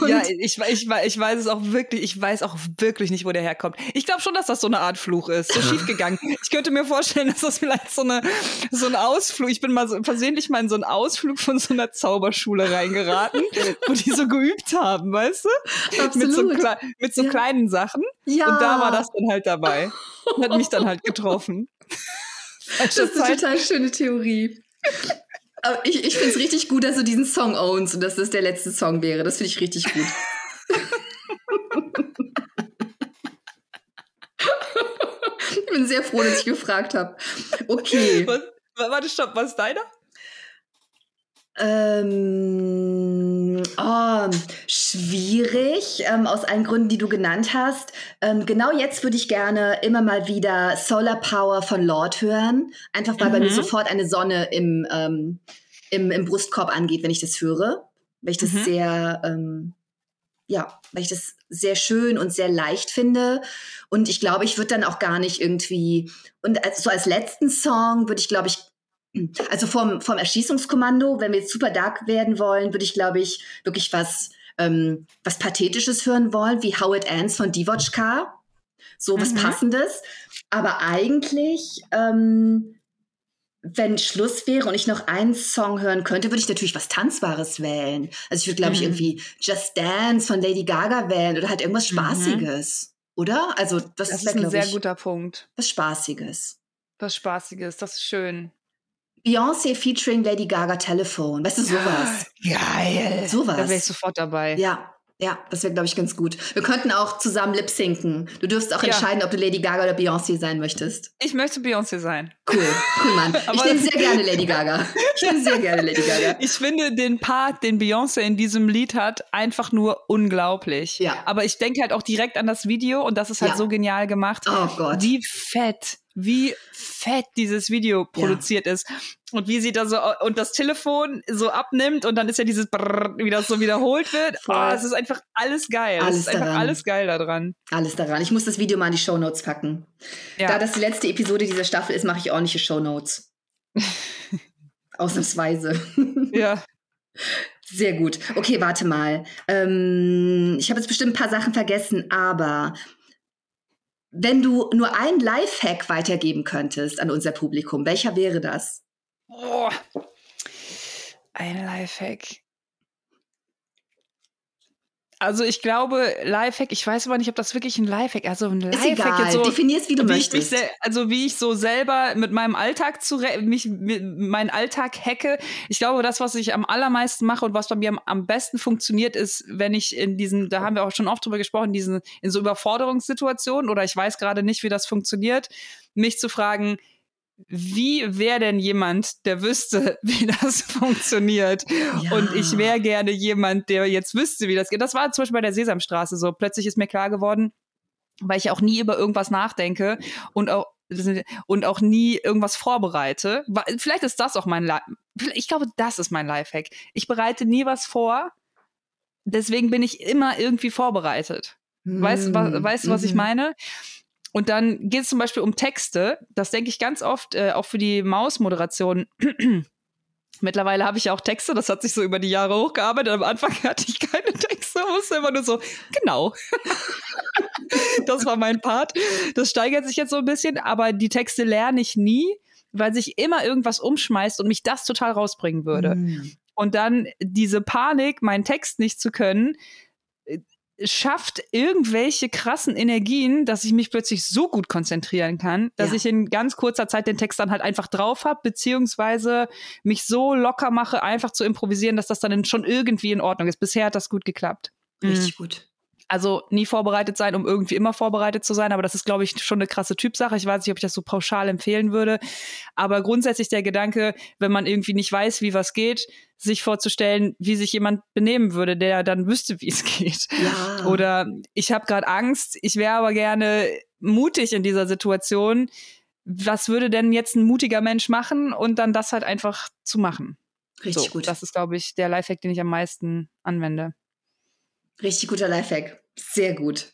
Und, ja, ich, ich, ich weiß es auch wirklich, ich weiß auch wirklich nicht, wo der herkommt. Ich glaube schon, dass das so eine Art Fluch ist, so schief gegangen. [LAUGHS] Ich könnte mir vorstellen, dass das vielleicht so, eine, so ein Ausflug, ich bin mal so, versehentlich mal in so einen Ausflug von so einer Zauberschule reingeraten, [LAUGHS] wo die so geübt haben, weißt du? Absolut. Mit so, mit so ja. kleinen Sachen. Ja. Und da war das dann halt dabei. Hat mich dann halt getroffen. Das ist eine total schöne Theorie. Aber ich, ich finde es richtig gut, dass du diesen Song ownst und dass das der letzte Song wäre. Das finde ich richtig gut. [LAUGHS] ich bin sehr froh, dass ich gefragt habe. Okay. Was, warte, stopp, was ist deiner? Ähm, oh, schwierig, ähm, aus allen Gründen, die du genannt hast. Ähm, genau jetzt würde ich gerne immer mal wieder Solar Power von Lord hören. Einfach weil mhm. bei mir mhm. sofort eine Sonne im, ähm, im, im Brustkorb angeht, wenn ich das höre. Weil ich das mhm. sehr, ähm, ja, weil ich das sehr schön und sehr leicht finde. Und ich glaube, ich würde dann auch gar nicht irgendwie, und als, so als letzten Song würde ich, glaube ich, also vom, vom Erschießungskommando, wenn wir jetzt super dark werden wollen, würde ich, glaube ich, wirklich was, ähm, was Pathetisches hören wollen, wie How It Ends von Divochka. So was mhm. Passendes. Aber eigentlich, ähm, wenn Schluss wäre und ich noch einen Song hören könnte, würde ich natürlich was Tanzbares wählen. Also ich würde, glaube ich, mhm. irgendwie Just Dance von Lady Gaga wählen oder halt irgendwas mhm. Spaßiges. Mhm. Oder? Also das, das ist ein sehr ich, guter Punkt. Was Spaßiges. Was Spaßiges, das ist schön. Beyoncé featuring Lady Gaga Telephone. Weißt du, sowas. [GASPS] Geil. Sowas. Da wäre ich sofort dabei. Ja. Ja, das wäre, glaube ich, ganz gut. Wir könnten auch zusammen lip-sinken. Du dürfst auch ja. entscheiden, ob du Lady Gaga oder Beyoncé sein möchtest. Ich möchte Beyoncé sein. Cool, cool, Mann. [LAUGHS] ich nehme sehr gerne Lady Gaga. Ich nehme sehr gerne Lady Gaga. [LAUGHS] Ich finde den Part, den Beyoncé in diesem Lied hat, einfach nur unglaublich. Ja. Aber ich denke halt auch direkt an das Video und das ist halt ja. so genial gemacht. Oh Gott. Wie fett wie fett dieses Video produziert ja. ist und wie sie da so und das Telefon so abnimmt und dann ist ja dieses Brrr, wie das so wiederholt wird. Oh, es ist einfach alles geil. Alles es ist daran. einfach alles geil daran. Alles daran. Ich muss das Video mal in die Show Notes packen. Ja. Da das die letzte Episode dieser Staffel ist, mache ich ordentliche Show Notes. [LAUGHS] Ausnahmsweise. ja. Sehr gut. Okay, warte mal. Ähm, ich habe jetzt bestimmt ein paar Sachen vergessen, aber wenn du nur ein Lifehack weitergeben könntest an unser Publikum, welcher wäre das? Oh, ein Lifehack. Also ich glaube, Lifehack, ich weiß aber nicht, ob das wirklich ein Lifehack, also ein Lifehack ist egal. jetzt so, definierst wie du wie möchtest. Ich also wie ich so selber mit meinem Alltag zu mich mit meinen Alltag hacke. Ich glaube, das was ich am allermeisten mache und was bei mir am, am, besten funktioniert ist, wenn ich in diesen da haben wir auch schon oft drüber gesprochen, diesen in so Überforderungssituationen oder ich weiß gerade nicht, wie das funktioniert, mich zu fragen, wie wäre denn jemand, der wüsste, [LAUGHS] wie das [LAUGHS] funktioniert? Ja. Und ich wäre gerne jemand, der jetzt wüsste, wie das geht. Das war zum Beispiel bei der Sesamstraße so. Plötzlich ist mir klar geworden, weil ich auch nie über irgendwas nachdenke und auch und auch nie irgendwas vorbereite. Vielleicht ist das auch mein, Li ich glaube, das ist mein Lifehack. Ich bereite nie was vor, deswegen bin ich immer irgendwie vorbereitet. Weißt du, weißt, was ich mhm. meine? Und dann geht es zum Beispiel um Texte. Das denke ich ganz oft, äh, auch für die Maus-Moderation. [CLEARS THROAT] Mittlerweile habe ich auch Texte, das hat sich so über die Jahre hochgearbeitet. Am Anfang [LAUGHS] hatte ich keine Texte, musste immer nur so, genau. [LAUGHS] das war mein Part. Das steigert sich jetzt so ein bisschen, aber die Texte lerne ich nie, weil sich immer irgendwas umschmeißt und mich das total rausbringen würde. Mm. Und dann diese Panik, meinen Text nicht zu können, schafft irgendwelche krassen Energien, dass ich mich plötzlich so gut konzentrieren kann, dass ja. ich in ganz kurzer Zeit den Text dann halt einfach drauf habe, beziehungsweise mich so locker mache, einfach zu improvisieren, dass das dann schon irgendwie in Ordnung ist. Bisher hat das gut geklappt. Richtig mhm. gut. Also nie vorbereitet sein, um irgendwie immer vorbereitet zu sein, aber das ist, glaube ich, schon eine krasse Typsache. Ich weiß nicht, ob ich das so pauschal empfehlen würde. Aber grundsätzlich der Gedanke, wenn man irgendwie nicht weiß, wie was geht, sich vorzustellen, wie sich jemand benehmen würde, der dann wüsste, wie es geht. Ja. Oder ich habe gerade Angst, ich wäre aber gerne mutig in dieser Situation. Was würde denn jetzt ein mutiger Mensch machen und dann das halt einfach zu machen? Richtig so, gut. Das ist, glaube ich, der Lifehack, den ich am meisten anwende. Richtig guter Lifehack. Sehr gut.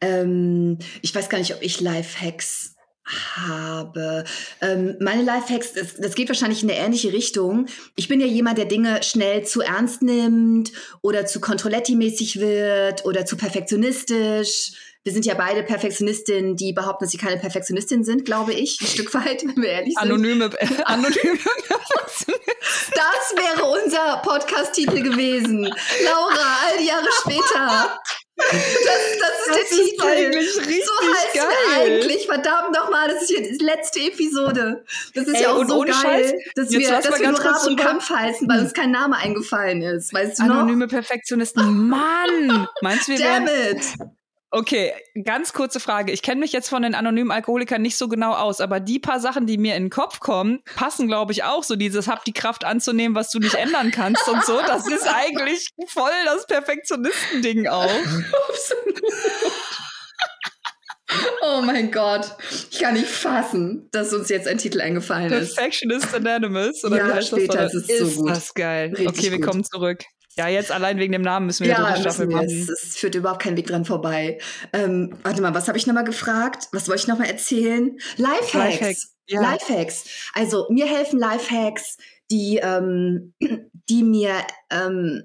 Ähm, ich weiß gar nicht, ob ich Lifehacks habe. Ähm, meine Lifehacks, das, das geht wahrscheinlich in eine ähnliche Richtung. Ich bin ja jemand, der Dinge schnell zu ernst nimmt oder zu Controletti-mäßig wird oder zu perfektionistisch. Wir sind ja beide Perfektionistinnen, die behaupten, dass sie keine Perfektionistin sind, glaube ich, ein Stück weit, wenn wir ehrlich sind. Anonyme, [LAUGHS] anonyme Das wäre unser Podcast-Titel gewesen. Laura, all die Jahre später. Das, das ist das der ist Titel. Eigentlich richtig so heißt geil. eigentlich. Verdammt nochmal, das ist hier die letzte Episode. Das ist Ey, ja auch so geil, Scheiß, dass wir, dass wir nur Rab und Kampf heißen, weil uns kein Name eingefallen ist. Weißt du Anonyme noch? Perfektionisten. Mann! Meinst du, wir Damn werden, it! Okay, ganz kurze Frage. Ich kenne mich jetzt von den anonymen Alkoholikern nicht so genau aus, aber die paar Sachen, die mir in den Kopf kommen, passen, glaube ich, auch so. Dieses hab die Kraft anzunehmen, was du nicht ändern kannst und so. Das ist eigentlich voll das Perfektionisten-Ding auch. Oh mein Gott, ich kann nicht fassen, dass uns jetzt ein Titel eingefallen ist. Perfectionist Anonymous oder ja, wie heißt später das? Ist, es so gut. Das ist geil. Richtig okay, wir gut. kommen zurück. Ja, jetzt allein wegen dem Namen müssen wir ja, die Staffel machen. Es führt überhaupt kein Weg dran vorbei. Ähm, warte mal, was habe ich nochmal gefragt? Was wollte ich nochmal erzählen? Lifehacks. Lifehacks. Ja. Lifehacks. Also mir helfen Lifehacks, die, ähm, die mir ähm,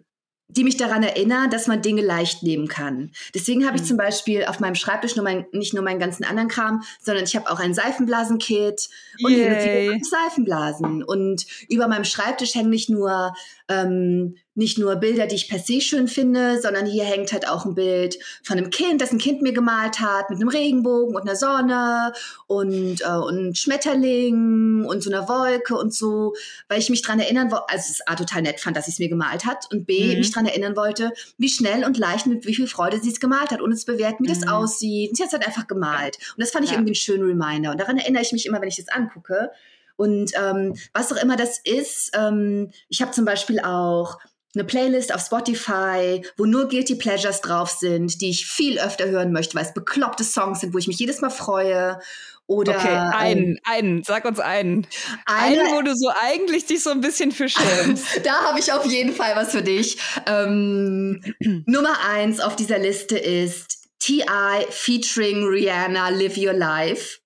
die mich daran erinnern, dass man Dinge leicht nehmen kann. Deswegen habe ich mhm. zum Beispiel auf meinem Schreibtisch nur mein, nicht nur meinen ganzen anderen Kram, sondern ich habe auch ein Seifenblasen-Kit und. Seifenblasen. Und über meinem Schreibtisch hängen nicht nur ähm, nicht nur Bilder, die ich per se schön finde, sondern hier hängt halt auch ein Bild von einem Kind, das ein Kind mir gemalt hat, mit einem Regenbogen und einer Sonne und, äh, und Schmetterling und so einer Wolke und so, weil ich mich dran erinnern wollte, also es A, total nett fand, dass sie es mir gemalt hat und B, mhm. mich dran erinnern wollte, wie schnell und leicht mit wie viel Freude sie es gemalt hat, ohne zu bewerten, wie mhm. das aussieht. Und sie hat es halt einfach gemalt. Und das fand ich ja. irgendwie einen schönen Reminder. Und daran erinnere ich mich immer, wenn ich das angucke. Und ähm, was auch immer das ist, ähm, ich habe zum Beispiel auch eine Playlist auf Spotify, wo nur Guilty Pleasures drauf sind, die ich viel öfter hören möchte, weil es bekloppte Songs sind, wo ich mich jedes Mal freue. Oder, okay, einen, ähm, einen, sag uns einen. Eine, einen, wo du so eigentlich dich so ein bisschen für schämst. [LAUGHS] da habe ich auf jeden Fall was für dich. Ähm, [CLEARS THROAT] Nummer eins auf dieser Liste ist T.I. featuring Rihanna, Live Your Life.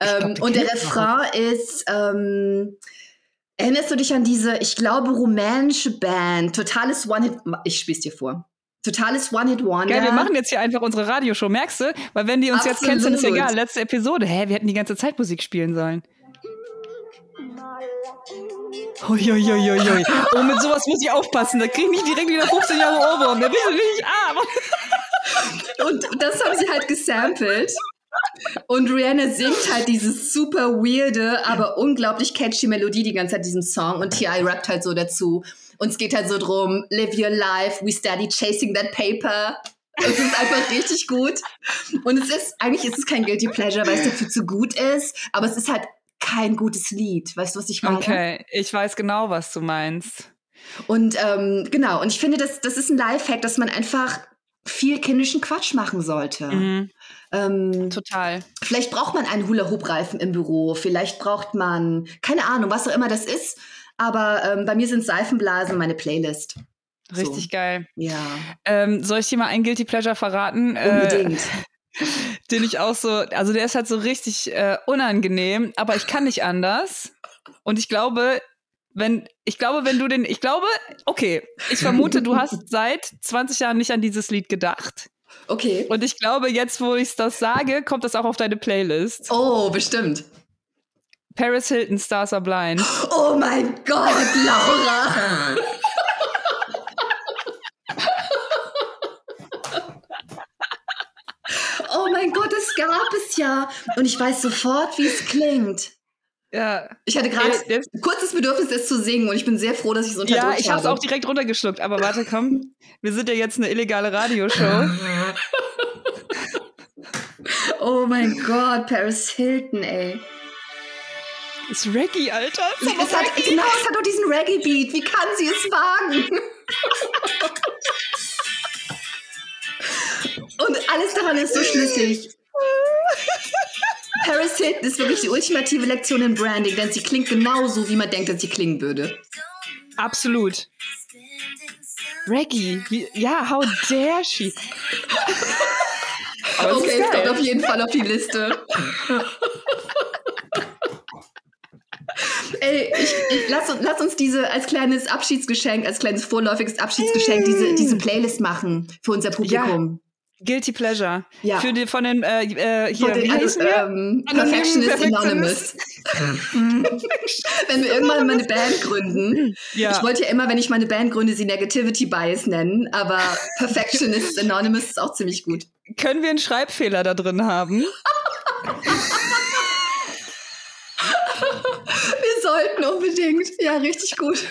Ähm, glaub, und der Refrain ist, ähm, erinnerst du dich an diese, ich glaube, rumänische Band, totales One-Hit, ich spiel's dir vor. Totales One-Hit-Wonder. Ja, wir machen jetzt hier einfach unsere Radioshow, merkst du? Weil wenn die uns Absolut. jetzt kennen, dann ist egal. Letzte Episode. Hä, wir hätten die ganze Zeit Musik spielen sollen. Uiuiuiui. Oh, mit sowas muss ich aufpassen. Da kriege ich direkt wieder 15 Jahre Ohrwurm. Da bist du nicht arm. Und das haben sie halt gesampelt. Und Rihanna singt halt dieses super weirde, aber unglaublich catchy Melodie die ganze Zeit diesem Song und T.I. rappt halt so dazu. Und es geht halt so drum, live your life, we study chasing that paper. Es ist einfach richtig gut. Und es ist, eigentlich ist es kein Guilty Pleasure, weil es dafür zu gut ist, aber es ist halt kein gutes Lied. Weißt du, was ich meine? Okay, ich weiß genau, was du meinst. Und ähm, genau, und ich finde, das, das ist ein Lifehack, dass man einfach viel kindischen Quatsch machen sollte. Mhm. Ähm, Total. Vielleicht braucht man einen Hula-Hoop-Reifen im Büro, vielleicht braucht man, keine Ahnung, was auch immer das ist. Aber ähm, bei mir sind Seifenblasen meine Playlist. Richtig so. geil. Ja. Ähm, soll ich dir mal ein Guilty Pleasure verraten? Äh, Unbedingt. Äh, [LAUGHS] den ich auch so, also der ist halt so richtig äh, unangenehm, aber ich kann nicht anders. Und ich glaube, wenn, ich glaube, wenn du den, ich glaube, okay, ich vermute, du hast seit 20 Jahren nicht an dieses Lied gedacht. Okay. Und ich glaube, jetzt, wo ich das sage, kommt das auch auf deine Playlist. Oh, bestimmt. Paris Hilton, Stars Are Blind. Oh mein Gott, Laura! [LAUGHS] oh mein Gott, es gab es ja. Und ich weiß sofort, wie es klingt. Ja. Ich hatte gerade ein kurzes Bedürfnis, es zu singen und ich bin sehr froh, dass ich es unterdrückt habe. Ja, ich habe es auch direkt runtergeschluckt. Aber warte, komm. [LAUGHS] Wir sind ja jetzt eine illegale Radioshow. [LAUGHS] oh mein Gott, Paris Hilton, ey. Das ist Reggae, Alter. Es, es hat, genau, es hat doch diesen Reggae-Beat. Wie kann sie es wagen? [LAUGHS] und alles daran ist so schlüssig. Paris Hilton ist wirklich die ultimative Lektion in Branding, denn sie klingt genauso, wie man denkt, dass sie klingen würde. Absolut. Reggie, wie, ja, how dare she? okay, es kommt auf jeden Fall auf die Liste. Ey, ich, ich, lass, lass, uns diese als kleines Abschiedsgeschenk, als kleines vorläufiges Abschiedsgeschenk, diese, diese Playlist machen für unser Publikum. Ja. Guilty Pleasure. Ja. Für die, von den, äh, äh hier, den, wie heißen wir? Ähm, Perfectionist Anonymous. [LAUGHS] wenn wir irgendwann mal eine Band gründen. Ja. Ich wollte ja immer, wenn ich meine Band gründe, sie Negativity Bias nennen, aber Perfectionist [LAUGHS] Anonymous ist auch ziemlich gut. Können wir einen Schreibfehler da drin haben? wir sollten unbedingt. Ja, richtig gut.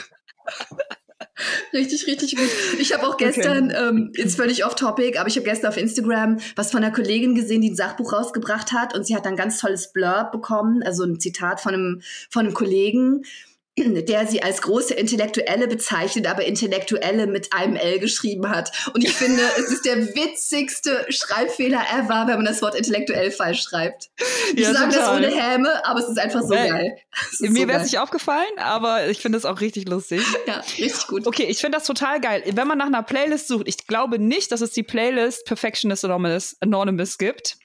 Richtig, richtig gut. Ich habe auch gestern, okay. ähm, jetzt völlig off-topic, aber ich habe gestern auf Instagram was von einer Kollegin gesehen, die ein Sachbuch rausgebracht hat und sie hat ein ganz tolles Blurb bekommen, also ein Zitat von einem, von einem Kollegen, der sie als große Intellektuelle bezeichnet, aber Intellektuelle mit einem L geschrieben hat. Und ich finde, [LAUGHS] es ist der witzigste Schreibfehler ever, wenn man das Wort intellektuell falsch schreibt. Ich ja, sage das ohne Häme, aber es ist einfach so äh, geil. Mir wäre es nicht aufgefallen, aber ich finde es auch richtig lustig. Ja, richtig gut. Okay, ich finde das total geil. Wenn man nach einer Playlist sucht, ich glaube nicht, dass es die Playlist Perfectionist Anonymous, Anonymous gibt.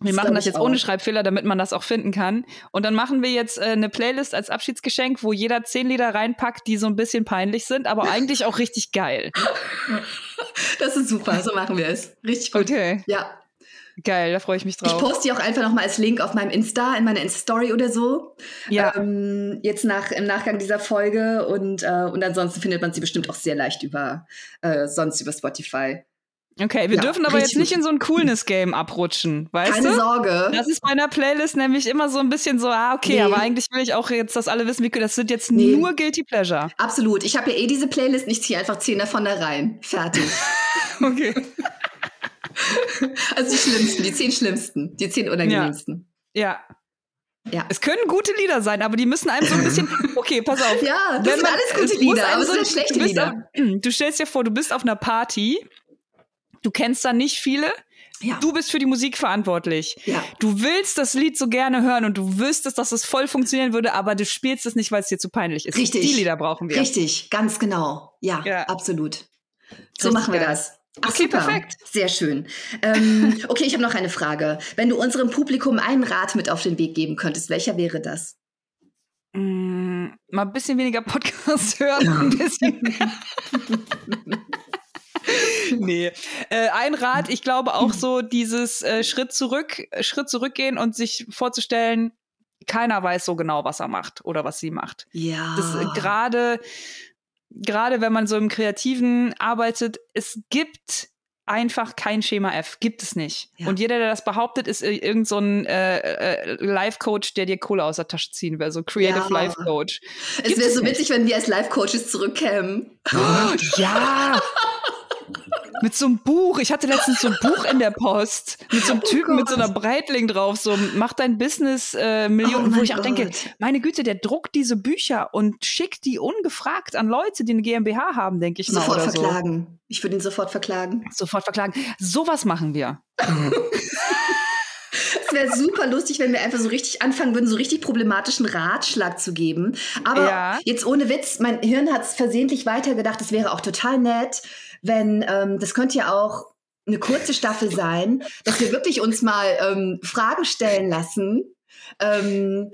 Wir machen das jetzt auch. ohne Schreibfehler, damit man das auch finden kann. Und dann machen wir jetzt äh, eine Playlist als Abschiedsgeschenk, wo jeder zehn Lieder reinpackt, die so ein bisschen peinlich sind, aber [LAUGHS] eigentlich auch richtig geil. Das ist super, so machen wir es. Richtig gut. Okay. Ja. Geil, da freue ich mich drauf. Ich poste die auch einfach nochmal als Link auf meinem Insta, in meiner Insta-Story oder so. Ja. Ähm, jetzt nach, im Nachgang dieser Folge und, äh, und ansonsten findet man sie bestimmt auch sehr leicht über, äh, sonst über Spotify. Okay, wir ja, dürfen aber jetzt nicht in so ein Coolness-Game abrutschen, weißt Keine du? Keine Sorge. Das ist bei einer Playlist nämlich immer so ein bisschen so, ah, okay, nee. aber eigentlich will ich auch jetzt, dass alle wissen, wie das sind jetzt nee. nur Guilty Pleasure. Absolut. Ich habe ja eh diese Playlist und ich ziehe einfach zehn davon da rein. Fertig. [LAUGHS] okay. [LAUGHS] also die schlimmsten, die zehn schlimmsten, die zehn unangenehmsten. Ja. ja. Ja. Es können gute Lieder sein, aber die müssen einem so ein bisschen. [LAUGHS] Okay, pass auf. Ja, das sind alles gute Lieder, aber es sind schlechte Lieder. Auf, [CLEARS THROAT] du stellst dir vor, du bist auf einer Party Du kennst da nicht viele. Ja. Du bist für die Musik verantwortlich. Ja. Du willst das Lied so gerne hören und du wüsstest, dass es voll funktionieren würde, aber du spielst es nicht, weil es dir zu peinlich ist. Richtig. Die Lieder brauchen wir. Richtig, ganz genau. Ja, ja. absolut. So Richtig machen wir geil. das. Ach, okay, super. perfekt. Sehr schön. Ähm, [LAUGHS] okay, ich habe noch eine Frage. Wenn du unserem Publikum einen Rat mit auf den Weg geben könntest, welcher wäre das? Mm, mal ein bisschen weniger Podcast [LAUGHS] hören, ein bisschen mehr. [LAUGHS] [LAUGHS] nee. Äh, ein Rat, ich glaube auch so dieses äh, Schritt zurück, Schritt zurückgehen und sich vorzustellen, keiner weiß so genau, was er macht oder was sie macht. Ja. Das äh, gerade gerade wenn man so im Kreativen arbeitet, es gibt einfach kein Schema F. Gibt es nicht. Ja. Und jeder, der das behauptet, ist irgend so ein äh, äh, Life-Coach, der dir Kohle aus der Tasche ziehen will. So Creative ja. Life-Coach. Es wäre so witzig, wenn wir als Life-Coaches zurückkämen. Oh, ja! [LAUGHS] mit so einem Buch. Ich hatte letztens so ein Buch in der Post mit so einem oh Typen oh mit so einer Breitling drauf, so mach dein Business äh, Millionen, oh wo ich auch denke, meine Güte, der druckt diese Bücher und schickt die ungefragt an Leute, die eine GmbH haben, denke ich sofort mal. Sofort verklagen. So. Ich würde ihn sofort verklagen. Sofort verklagen. Sowas machen wir. [LAUGHS] Es wäre super lustig, wenn wir einfach so richtig anfangen würden, so richtig problematischen Ratschlag zu geben. Aber ja. jetzt ohne Witz, mein Hirn hat es versehentlich weitergedacht. Es wäre auch total nett, wenn, ähm, das könnte ja auch eine kurze Staffel sein, dass wir wirklich uns mal ähm, Fragen stellen lassen. Ähm,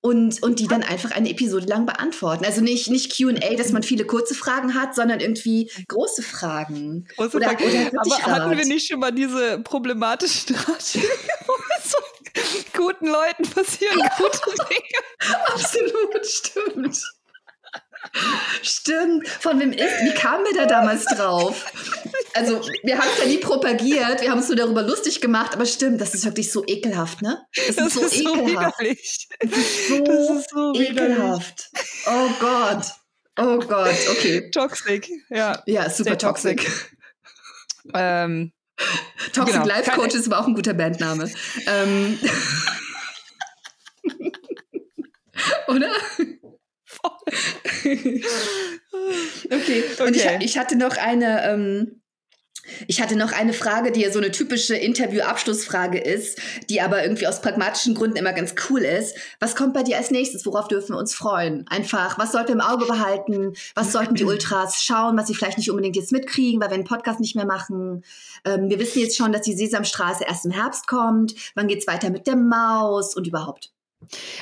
und, und die dann einfach eine Episode lang beantworten. Also nicht, nicht QA, dass man viele kurze Fragen hat, sondern irgendwie große Fragen. Große oder, Fragen. Oder Aber hatten wir nicht schon mal diese problematischen Ratschläge? [LAUGHS] so guten Leuten passieren [LAUGHS] gute Dinge. Absolut, stimmt. Stimmt. Von wem ist, wie kamen wir da damals drauf? Also, wir haben es ja nie propagiert, wir haben es nur darüber lustig gemacht, aber stimmt, das ist wirklich so ekelhaft, ne? Das, das ist so ist ekelhaft. So das ist so, das ist so ekelhaft. Oh Gott. Oh Gott, okay. Toxic, ja. Ja, super toxic. toxic. Ähm, Toxic genau. Life Coach ist aber auch ein guter Bandname. Ähm. [LAUGHS] [LAUGHS] Oder? Okay. Und okay. Ich, ich, hatte noch eine. Ähm, ich hatte noch eine Frage, die ja so eine typische Interview-Abschlussfrage ist, die aber irgendwie aus pragmatischen Gründen immer ganz cool ist. Was kommt bei dir als nächstes? Worauf dürfen wir uns freuen? Einfach, was sollten wir im Auge behalten? Was sollten die Ultras schauen, was sie vielleicht nicht unbedingt jetzt mitkriegen, weil wir einen Podcast nicht mehr machen? Ähm, wir wissen jetzt schon, dass die Sesamstraße erst im Herbst kommt. Wann geht's weiter mit der Maus und überhaupt?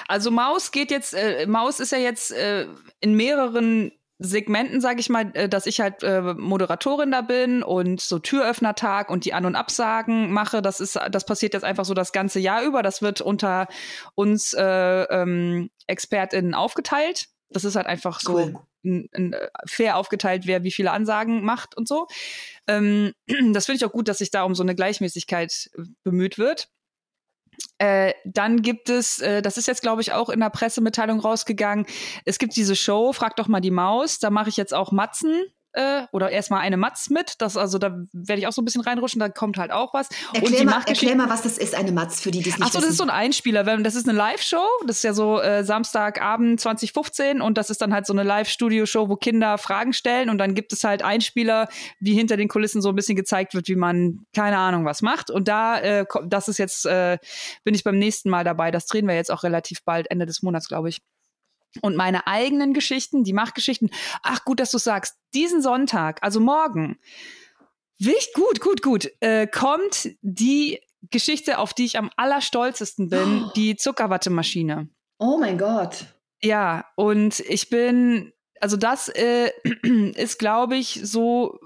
Also Maus geht jetzt, äh, Maus ist ja jetzt äh, in mehreren Segmenten, sage ich mal, äh, dass ich halt äh, Moderatorin da bin und so Türöffnertag und die An- und Absagen mache. Das ist, das passiert jetzt einfach so das ganze Jahr über. Das wird unter uns äh, ähm, ExpertInnen aufgeteilt. Das ist halt einfach so cool. n, fair aufgeteilt, wer wie viele Ansagen macht und so. Ähm, [CLEARS THROAT] das finde ich auch gut, dass sich da um so eine Gleichmäßigkeit äh, bemüht wird. Äh, dann gibt es, äh, das ist jetzt, glaube ich, auch in der Pressemitteilung rausgegangen, es gibt diese Show, Frag doch mal die Maus, da mache ich jetzt auch Matzen äh, oder erstmal eine Matz mit. Das, also da werde ich auch so ein bisschen reinrutschen, da kommt halt auch was. Erklär, mal, erklär mal, was das ist, eine Matz, für die, die es nicht Achso, das ist so ein Einspieler. Das ist eine Live-Show. Das ist ja so äh, Samstagabend 2015 und das ist dann halt so eine Live-Studio-Show, wo Kinder Fragen stellen und dann gibt es halt Einspieler, wie hinter den Kulissen so ein bisschen gezeigt wird, wie man keine Ahnung was macht. Und da, äh, das ist jetzt, äh, bin ich beim nächsten Mal dabei. Das drehen wir jetzt auch relativ bald, Ende des Monats, glaube ich und meine eigenen Geschichten, die Machgeschichten. Ach, gut, dass du sagst. Diesen Sonntag, also morgen, wichtig, gut, gut, gut, äh, kommt die Geschichte, auf die ich am allerstolzesten bin, oh. die Zuckerwattemaschine. Oh mein Gott. Ja, und ich bin, also das äh, [CLEARS THROAT] ist, glaube ich, so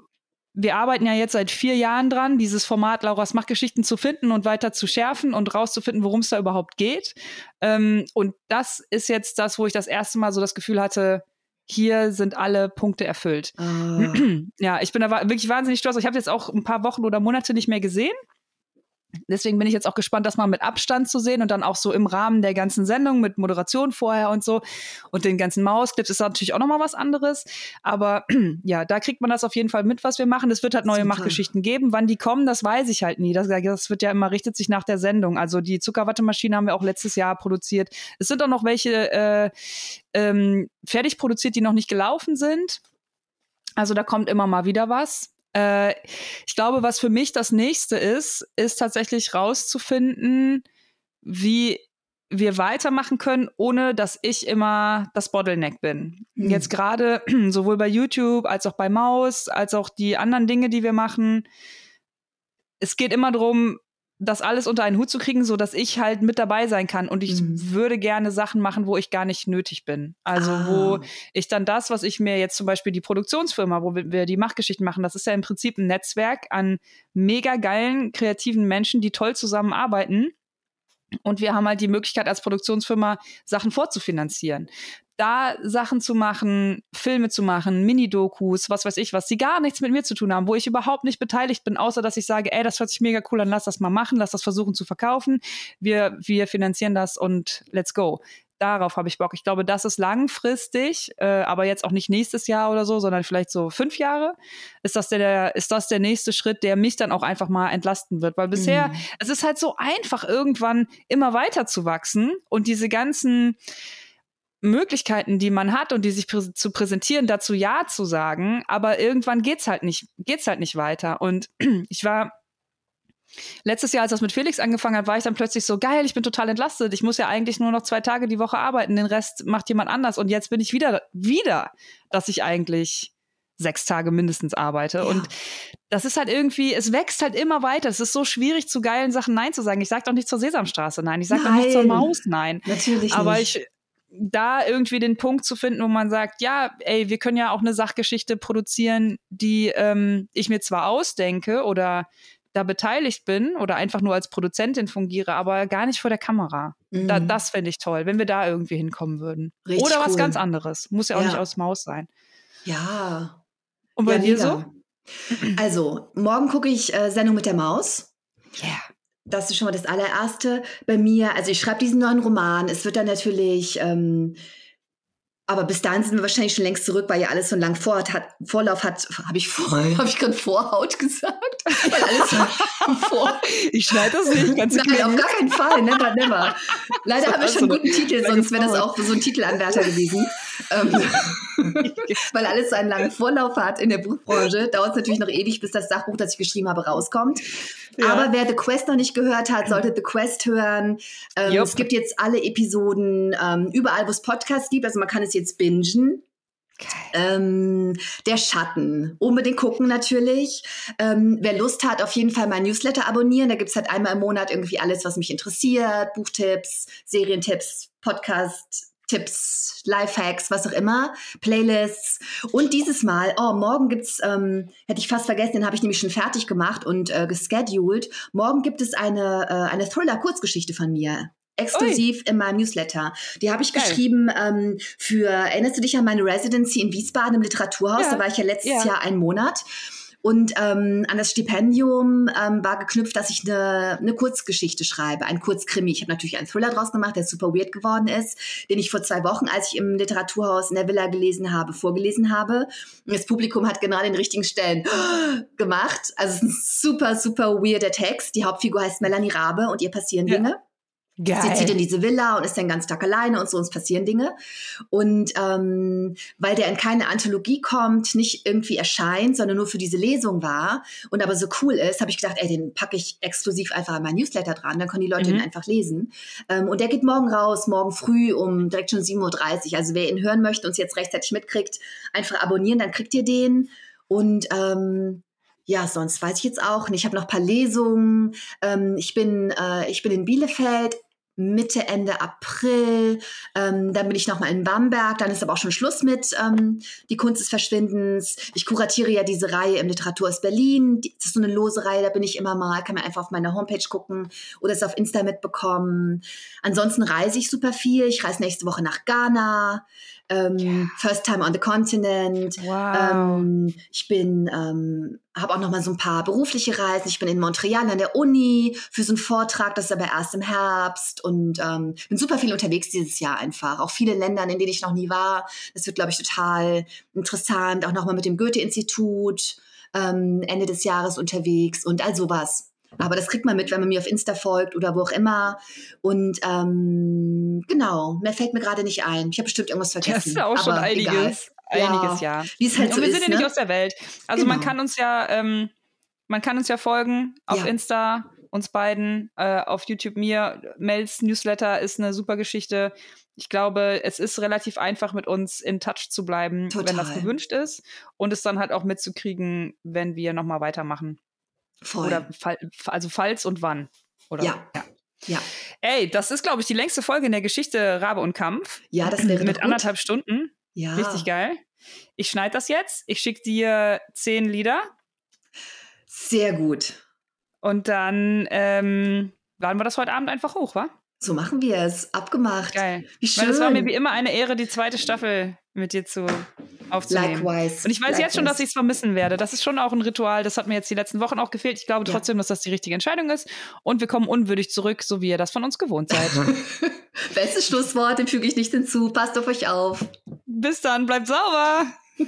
wir arbeiten ja jetzt seit vier Jahren dran, dieses Format Laura's Machtgeschichten zu finden und weiter zu schärfen und rauszufinden, worum es da überhaupt geht. Ähm, und das ist jetzt das, wo ich das erste Mal so das Gefühl hatte, hier sind alle Punkte erfüllt. Ah. [CLEARS THROAT] Ja, ich bin da wirklich wahnsinnig stolz. Ich habe jetzt auch ein paar Wochen oder Monate nicht mehr gesehen. Deswegen bin ich jetzt auch gespannt, das mal mit Abstand zu sehen und dann auch so im Rahmen der ganzen Sendung mit Moderation vorher und so und den ganzen Mausclips ist natürlich auch nochmal was anderes. Aber [CLEARS THROAT] ja, da kriegt man das auf jeden Fall mit, was wir machen. Es wird halt neue Super. Machtgeschichten geben. Wann die kommen, das weiß ich halt nie. Das, das wird ja immer, richtet sich nach der Sendung. Also die Zuckerwattemaschine haben wir auch letztes Jahr produziert. Es sind auch noch welche äh, ähm, fertig produziert, die noch nicht gelaufen sind. Also da kommt immer mal wieder was. Äh, ich glaube, was für mich das nächste ist, ist tatsächlich rauszufinden, wie wir weitermachen können, ohne dass ich immer das Bottleneck bin. Mhm. Jetzt gerade [CLEARS THROAT] sowohl bei YouTube als auch bei Maus, als auch die anderen Dinge, die wir machen. Es geht immer darum, das alles unter einen Hut zu kriegen, so dass ich halt mit dabei sein kann. Und ich mhm. würde gerne Sachen machen, wo ich gar nicht nötig bin. Also ah. wo ich dann das, was ich mir jetzt zum Beispiel die Produktionsfirma, wo wir die Machtgeschichten machen, das ist ja im Prinzip ein Netzwerk an mega geilen, kreativen Menschen, die toll zusammenarbeiten. Und wir haben halt die Möglichkeit als Produktionsfirma Sachen vorzufinanzieren da Sachen zu machen, Filme zu machen, Mini-Dokus, was weiß ich was, die gar nichts mit mir zu tun haben, wo ich überhaupt nicht beteiligt bin, außer dass ich sage, ey, das hört sich mega cool an, lass das mal machen, lass das versuchen zu verkaufen. Wir, wir finanzieren das und let's go. Darauf habe ich Bock. Ich glaube, das ist langfristig, äh, aber jetzt auch nicht nächstes Jahr oder so, sondern vielleicht so fünf Jahre. Ist das der, ist das der nächste Schritt, der mich dann auch einfach mal entlasten wird? Weil bisher, mhm. es ist halt so einfach, irgendwann immer weiter zu wachsen und diese ganzen Möglichkeiten, die man hat und die sich prä zu präsentieren, dazu Ja zu sagen, aber irgendwann geht's halt nicht, geht's halt nicht weiter. Und [CLEARS THROAT] ich war letztes Jahr, als das mit Felix angefangen hat, war ich dann plötzlich so geil, ich bin total entlastet. Ich muss ja eigentlich nur noch zwei Tage die Woche arbeiten, den Rest macht jemand anders. Und jetzt bin ich wieder, wieder, dass ich eigentlich sechs Tage mindestens arbeite. Ja. Und das ist halt irgendwie, es wächst halt immer weiter. Es ist so schwierig, zu geilen Sachen Nein zu sagen. Ich sage doch nicht zur Sesamstraße Nein. Ich sage doch nicht zur Maus Nein. Natürlich Aber nicht. ich da irgendwie den Punkt zu finden, wo man sagt, ja, ey, wir können ja auch eine Sachgeschichte produzieren, die ähm, ich mir zwar ausdenke oder da beteiligt bin oder einfach nur als Produzentin fungiere, aber gar nicht vor der Kamera. Mhm. Da, das fände ich toll, wenn wir da irgendwie hinkommen würden. Richtig oder was ganz anderes. Muss ja auch ja. nicht aus Maus sein. Ja. Und bei ja, dir mega. so? Also, morgen gucke ich äh, Sendung mit der Maus. Ja. Yeah das ist schon mal das allererste bei mir. Also ich schreibe diesen neuen Roman. Es wird dann natürlich, ähm, aber bis dahin sind wir wahrscheinlich schon längst zurück, weil ja alles so einen langen Vor hat, Vorlauf hat. Habe ich vor, [LAUGHS] habe ich gerade Vorhaut gesagt? [LAUGHS] vor. Ich schneide das nicht. Ganz Nein, auf gar keinen Fall. Never, never. Leider haben wir schon einen guten Titel, sonst wäre das auch so ein Titelanwärter gewesen. Ähm, [LAUGHS] weil alles so einen langen Vorlauf hat in der Buchbranche, dauert es natürlich noch ewig, bis das Sachbuch, das ich geschrieben habe, rauskommt. Ja. Aber wer The Quest noch nicht gehört hat, sollte The Quest hören. Ähm, es gibt jetzt alle Episoden ähm, überall, wo es Podcasts gibt. Also man kann es jetzt bingen. Ähm, der Schatten. Unbedingt gucken natürlich. Ähm, wer Lust hat, auf jeden Fall mein Newsletter abonnieren. Da gibt es halt einmal im Monat irgendwie alles, was mich interessiert. Buchtipps, Serientipps, Podcast, Tipps, Lifehacks, was auch immer, Playlists. Und dieses Mal, oh, morgen gibt's, ähm, hätte ich fast vergessen, den habe ich nämlich schon fertig gemacht und äh, gescheduled. Morgen gibt es eine, äh, eine Thriller-Kurzgeschichte von mir. Exklusiv Ui. in meinem Newsletter. Die habe ich Geil. geschrieben ähm, für, erinnerst du dich an meine Residency in Wiesbaden im Literaturhaus? Ja. Da war ich ja letztes ja. Jahr einen Monat. Und ähm, an das Stipendium ähm, war geknüpft, dass ich eine, eine Kurzgeschichte schreibe, ein Kurzkrimi. Ich habe natürlich einen Thriller draus gemacht, der super weird geworden ist, den ich vor zwei Wochen, als ich im Literaturhaus in der Villa gelesen habe, vorgelesen habe. Und das Publikum hat genau den richtigen Stellen [GASPS] gemacht. Also es ist ein super, super weirder Text. Die Hauptfigur heißt Melanie Rabe und ihr passieren ja. Geil. Sie zieht in diese Villa und ist den ganzen Tag alleine und so, uns passieren Dinge. Und ähm, weil der in keine Anthologie kommt, nicht irgendwie erscheint, sondern nur für diese Lesung war und aber so cool ist, habe ich gedacht, ey, den packe ich exklusiv einfach an mein Newsletter dran, dann können die Leute mhm. ihn einfach lesen. Ähm, und der geht morgen raus, morgen früh um direkt schon 7.30 Uhr. Also wer ihn hören möchte und es jetzt rechtzeitig mitkriegt, einfach abonnieren, dann kriegt ihr den. Und ähm, ja, sonst weiß ich jetzt auch nicht. Ich habe noch ein paar Lesungen. Ähm, ich, bin, äh, ich bin in Bielefeld Mitte, Ende April. Ähm, dann bin ich nochmal in Bamberg. Dann ist aber auch schon Schluss mit ähm, Die Kunst des Verschwindens. Ich kuratiere ja diese Reihe im Literatur aus Berlin. Das ist so eine lose Reihe, da bin ich immer mal. Kann man einfach auf meiner Homepage gucken oder es auf Insta mitbekommen. Ansonsten reise ich super viel. Ich reise nächste Woche nach Ghana. Ähm, yeah. First Time on the Continent. Wow. Ähm, ich bin, ähm, habe auch noch mal so ein paar berufliche Reisen. Ich bin in Montreal an der Uni für so einen Vortrag, das ist aber erst im Herbst und ähm, bin super viel unterwegs dieses Jahr einfach. Auch viele Länder, in denen ich noch nie war. Das wird, glaube ich, total interessant. Auch noch mal mit dem Goethe-Institut ähm, Ende des Jahres unterwegs und all sowas. Aber das kriegt man mit, wenn man mir auf Insta folgt oder wo auch immer. Und ähm, genau, mehr fällt mir gerade nicht ein. Ich habe bestimmt irgendwas vergessen. Das ist ja auch schon einiges. Egal. Einiges, ja. Wie es halt so Und wir sind ja nicht ne? aus der Welt. Also genau. man kann uns ja, ähm, man kann uns ja folgen auf ja. Insta, uns beiden, äh, auf YouTube mir. Mels Newsletter ist eine super Geschichte. Ich glaube, es ist relativ einfach, mit uns in Touch zu bleiben, Total. wenn das gewünscht ist. Und es dann halt auch mitzukriegen, wenn wir nochmal weitermachen. Voll. Oder also falls und wann. Oder? Ja. ja. Ja. Ey, das ist, glaube ich, die längste Folge in der Geschichte Rabe und Kampf. Ja, das wäre Mit anderthalb Stunden. Ja. Richtig geil. Ich schneide das jetzt. Ich schicke dir zehn Lieder. Sehr gut. Und dann ähm, laden wir das heute Abend einfach hoch, wa? So machen wir es. Abgemacht. Geil. Wie schön. es war mir wie immer eine Ehre, die zweite Staffel mit dir zu aufzunehmen. Likewise. Und ich weiß Likewise. jetzt schon, dass ich es vermissen werde. Das ist schon auch ein Ritual. Das hat mir jetzt die letzten Wochen auch gefehlt. Ich glaube trotzdem, ja. dass das die richtige Entscheidung ist. Und wir kommen unwürdig zurück, so wie ihr das von uns gewohnt seid. [LAUGHS] Bestes Schlusswort, dem füge ich nicht hinzu. Passt auf euch auf. Bis dann, bleibt sauber. [LAUGHS]